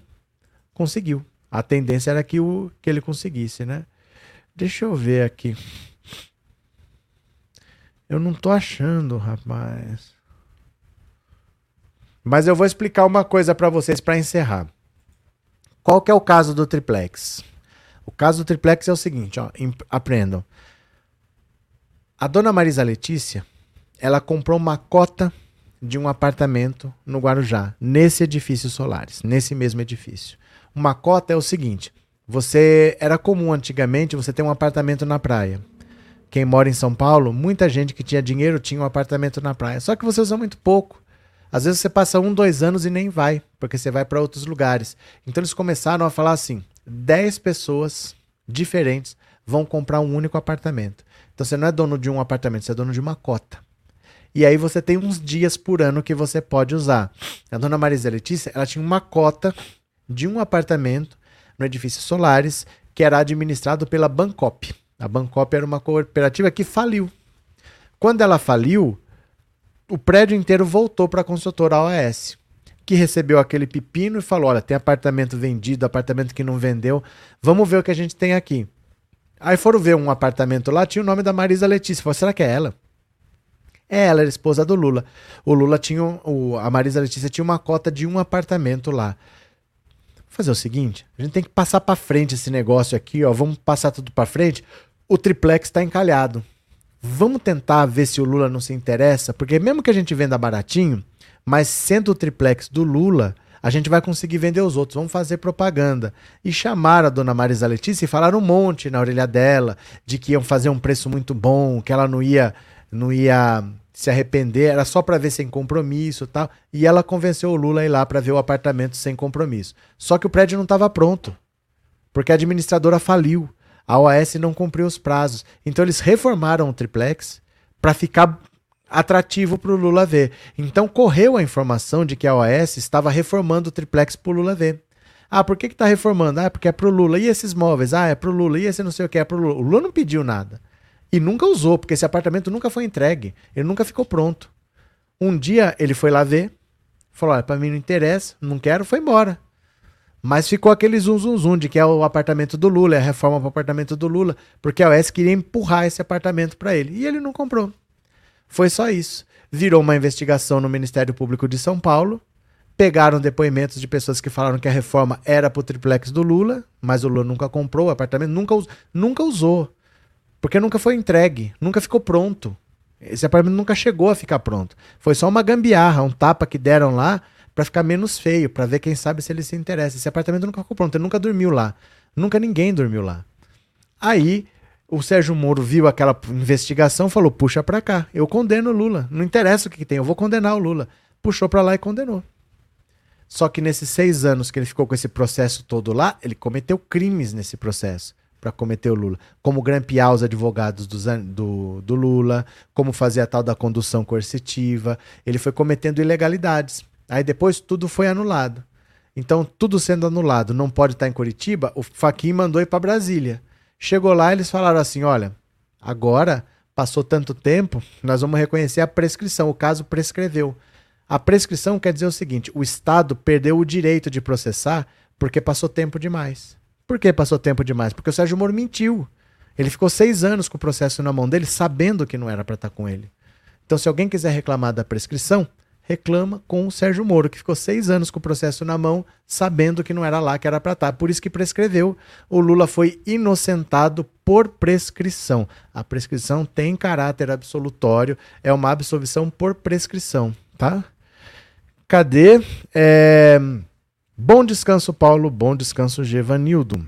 conseguiu. A tendência era que, o, que ele conseguisse, né? Deixa eu ver aqui. Eu não tô achando, rapaz. Mas eu vou explicar uma coisa para vocês para encerrar. Qual que é o caso do triplex? O caso do triplex é o seguinte, ó, aprendam. A dona Marisa Letícia, ela comprou uma cota de um apartamento no Guarujá, nesse edifício Solares, nesse mesmo edifício. Uma cota é o seguinte: você era comum antigamente você ter um apartamento na praia. Quem mora em São Paulo, muita gente que tinha dinheiro tinha um apartamento na praia. Só que você usa muito pouco. Às vezes você passa um, dois anos e nem vai, porque você vai para outros lugares. Então eles começaram a falar assim: 10 pessoas diferentes vão comprar um único apartamento. Então você não é dono de um apartamento, você é dono de uma cota. E aí você tem uns dias por ano que você pode usar. A dona Marisa Letícia, ela tinha uma cota de um apartamento no edifício Solares, que era administrado pela Bancop. A Bancop era uma cooperativa que faliu. Quando ela faliu, o prédio inteiro voltou para a construtora OAS que recebeu aquele pepino e falou: olha, tem apartamento vendido, apartamento que não vendeu, vamos ver o que a gente tem aqui. Aí foram ver um apartamento lá, tinha o nome da Marisa Letícia. Falou, será que é ela? É, ela era esposa do Lula. O Lula tinha. O, a Marisa Letícia tinha uma cota de um apartamento lá. Vou fazer o seguinte: a gente tem que passar para frente esse negócio aqui, ó. Vamos passar tudo para frente. O triplex está encalhado. Vamos tentar ver se o Lula não se interessa, porque mesmo que a gente venda baratinho, mas sendo o triplex do Lula, a gente vai conseguir vender os outros, vamos fazer propaganda. E chamaram a dona Marisa Letícia e falaram um monte na orelha dela, de que iam fazer um preço muito bom, que ela não ia, não ia se arrepender, era só para ver sem compromisso tal. E ela convenceu o Lula a ir lá para ver o apartamento sem compromisso. Só que o prédio não estava pronto, porque a administradora faliu. A OAS não cumpriu os prazos. Então eles reformaram o triplex para ficar atrativo para o Lula ver. Então correu a informação de que a OAS estava reformando o triplex para o Lula ver. Ah, por que está reformando? Ah, porque é para o Lula. E esses móveis? Ah, é para o Lula. E esse não sei o que, é para o Lula. O Lula não pediu nada. E nunca usou, porque esse apartamento nunca foi entregue. Ele nunca ficou pronto. Um dia ele foi lá ver, falou: para mim não interessa, não quero, foi embora. Mas ficou aquele zum zum zum de que é o apartamento do Lula, é a reforma para o apartamento do Lula, porque a OAS queria empurrar esse apartamento para ele. E ele não comprou. Foi só isso. Virou uma investigação no Ministério Público de São Paulo. Pegaram depoimentos de pessoas que falaram que a reforma era para o triplex do Lula, mas o Lula nunca comprou o apartamento, nunca, us nunca usou. Porque nunca foi entregue, nunca ficou pronto. Esse apartamento nunca chegou a ficar pronto. Foi só uma gambiarra, um tapa que deram lá para ficar menos feio, para ver quem sabe se ele se interessa. Esse apartamento nunca ficou pronto, ele nunca dormiu lá. Nunca ninguém dormiu lá. Aí o Sérgio Moro viu aquela investigação, falou: puxa para cá, eu condeno o Lula. Não interessa o que, que tem, eu vou condenar o Lula. Puxou para lá e condenou. Só que nesses seis anos que ele ficou com esse processo todo lá, ele cometeu crimes nesse processo para cometer o Lula. Como grampear os advogados do, do, do Lula, como fazer a tal da condução coercitiva. Ele foi cometendo ilegalidades. Aí depois tudo foi anulado. Então, tudo sendo anulado, não pode estar em Curitiba, o Faquin mandou ir para Brasília. Chegou lá, eles falaram assim: olha, agora passou tanto tempo, nós vamos reconhecer a prescrição. O caso prescreveu. A prescrição quer dizer o seguinte: o Estado perdeu o direito de processar porque passou tempo demais. Por que passou tempo demais? Porque o Sérgio Moro mentiu. Ele ficou seis anos com o processo na mão dele, sabendo que não era para estar com ele. Então, se alguém quiser reclamar da prescrição, reclama com o Sérgio Moro, que ficou seis anos com o processo na mão, sabendo que não era lá que era para estar. Tá. Por isso que prescreveu. O Lula foi inocentado por prescrição. A prescrição tem caráter absolutório, é uma absolvição por prescrição, tá? Cadê? É... Bom descanso, Paulo. Bom descanso, Gevanildo.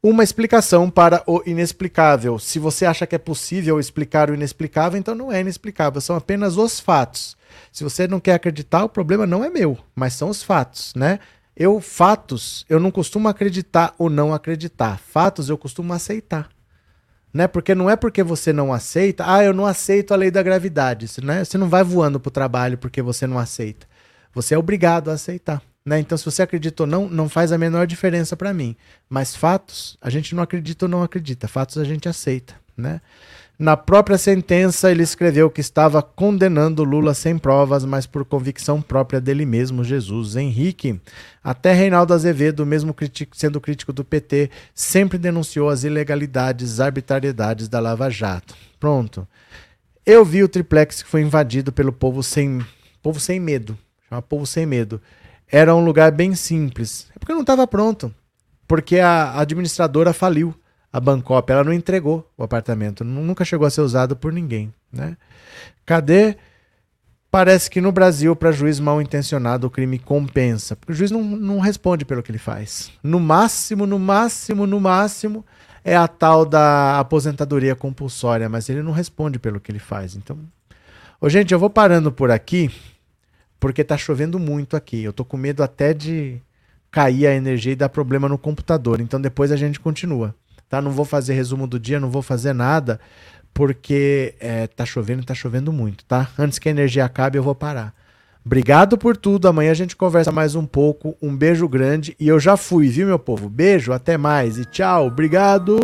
Uma explicação para o inexplicável. Se você acha que é possível explicar o inexplicável, então não é inexplicável, são apenas os fatos. Se você não quer acreditar, o problema não é meu, mas são os fatos, né? Eu, fatos, eu não costumo acreditar ou não acreditar. Fatos eu costumo aceitar. Né? Porque não é porque você não aceita, ah, eu não aceito a lei da gravidade. Né? Você não vai voando para o trabalho porque você não aceita. Você é obrigado a aceitar. Né? Então, se você acredita ou não, não faz a menor diferença para mim. Mas fatos, a gente não acredita ou não acredita. Fatos a gente aceita. Né? Na própria sentença, ele escreveu que estava condenando Lula sem provas, mas por convicção própria dele mesmo, Jesus Henrique. Até Reinaldo Azevedo, mesmo sendo crítico do PT, sempre denunciou as ilegalidades, arbitrariedades da Lava Jato. Pronto. Eu vi o triplex que foi invadido pelo povo sem, povo sem medo. Chama povo sem medo. Era um lugar bem simples. É porque não estava pronto. Porque a administradora faliu a Bancop, ela não entregou o apartamento, nunca chegou a ser usado por ninguém, né? Cadê? Parece que no Brasil, para juiz mal intencionado, o crime compensa, porque o juiz não, não responde pelo que ele faz. No máximo, no máximo, no máximo, é a tal da aposentadoria compulsória, mas ele não responde pelo que ele faz. Então, Ô, gente, eu vou parando por aqui, porque tá chovendo muito aqui. Eu tô com medo até de cair a energia e dar problema no computador. Então depois a gente continua tá? Não vou fazer resumo do dia, não vou fazer nada, porque é, tá chovendo e tá chovendo muito, tá? Antes que a energia acabe, eu vou parar. Obrigado por tudo. Amanhã a gente conversa mais um pouco. Um beijo grande e eu já fui, viu, meu povo? Beijo, até mais e tchau. Obrigado.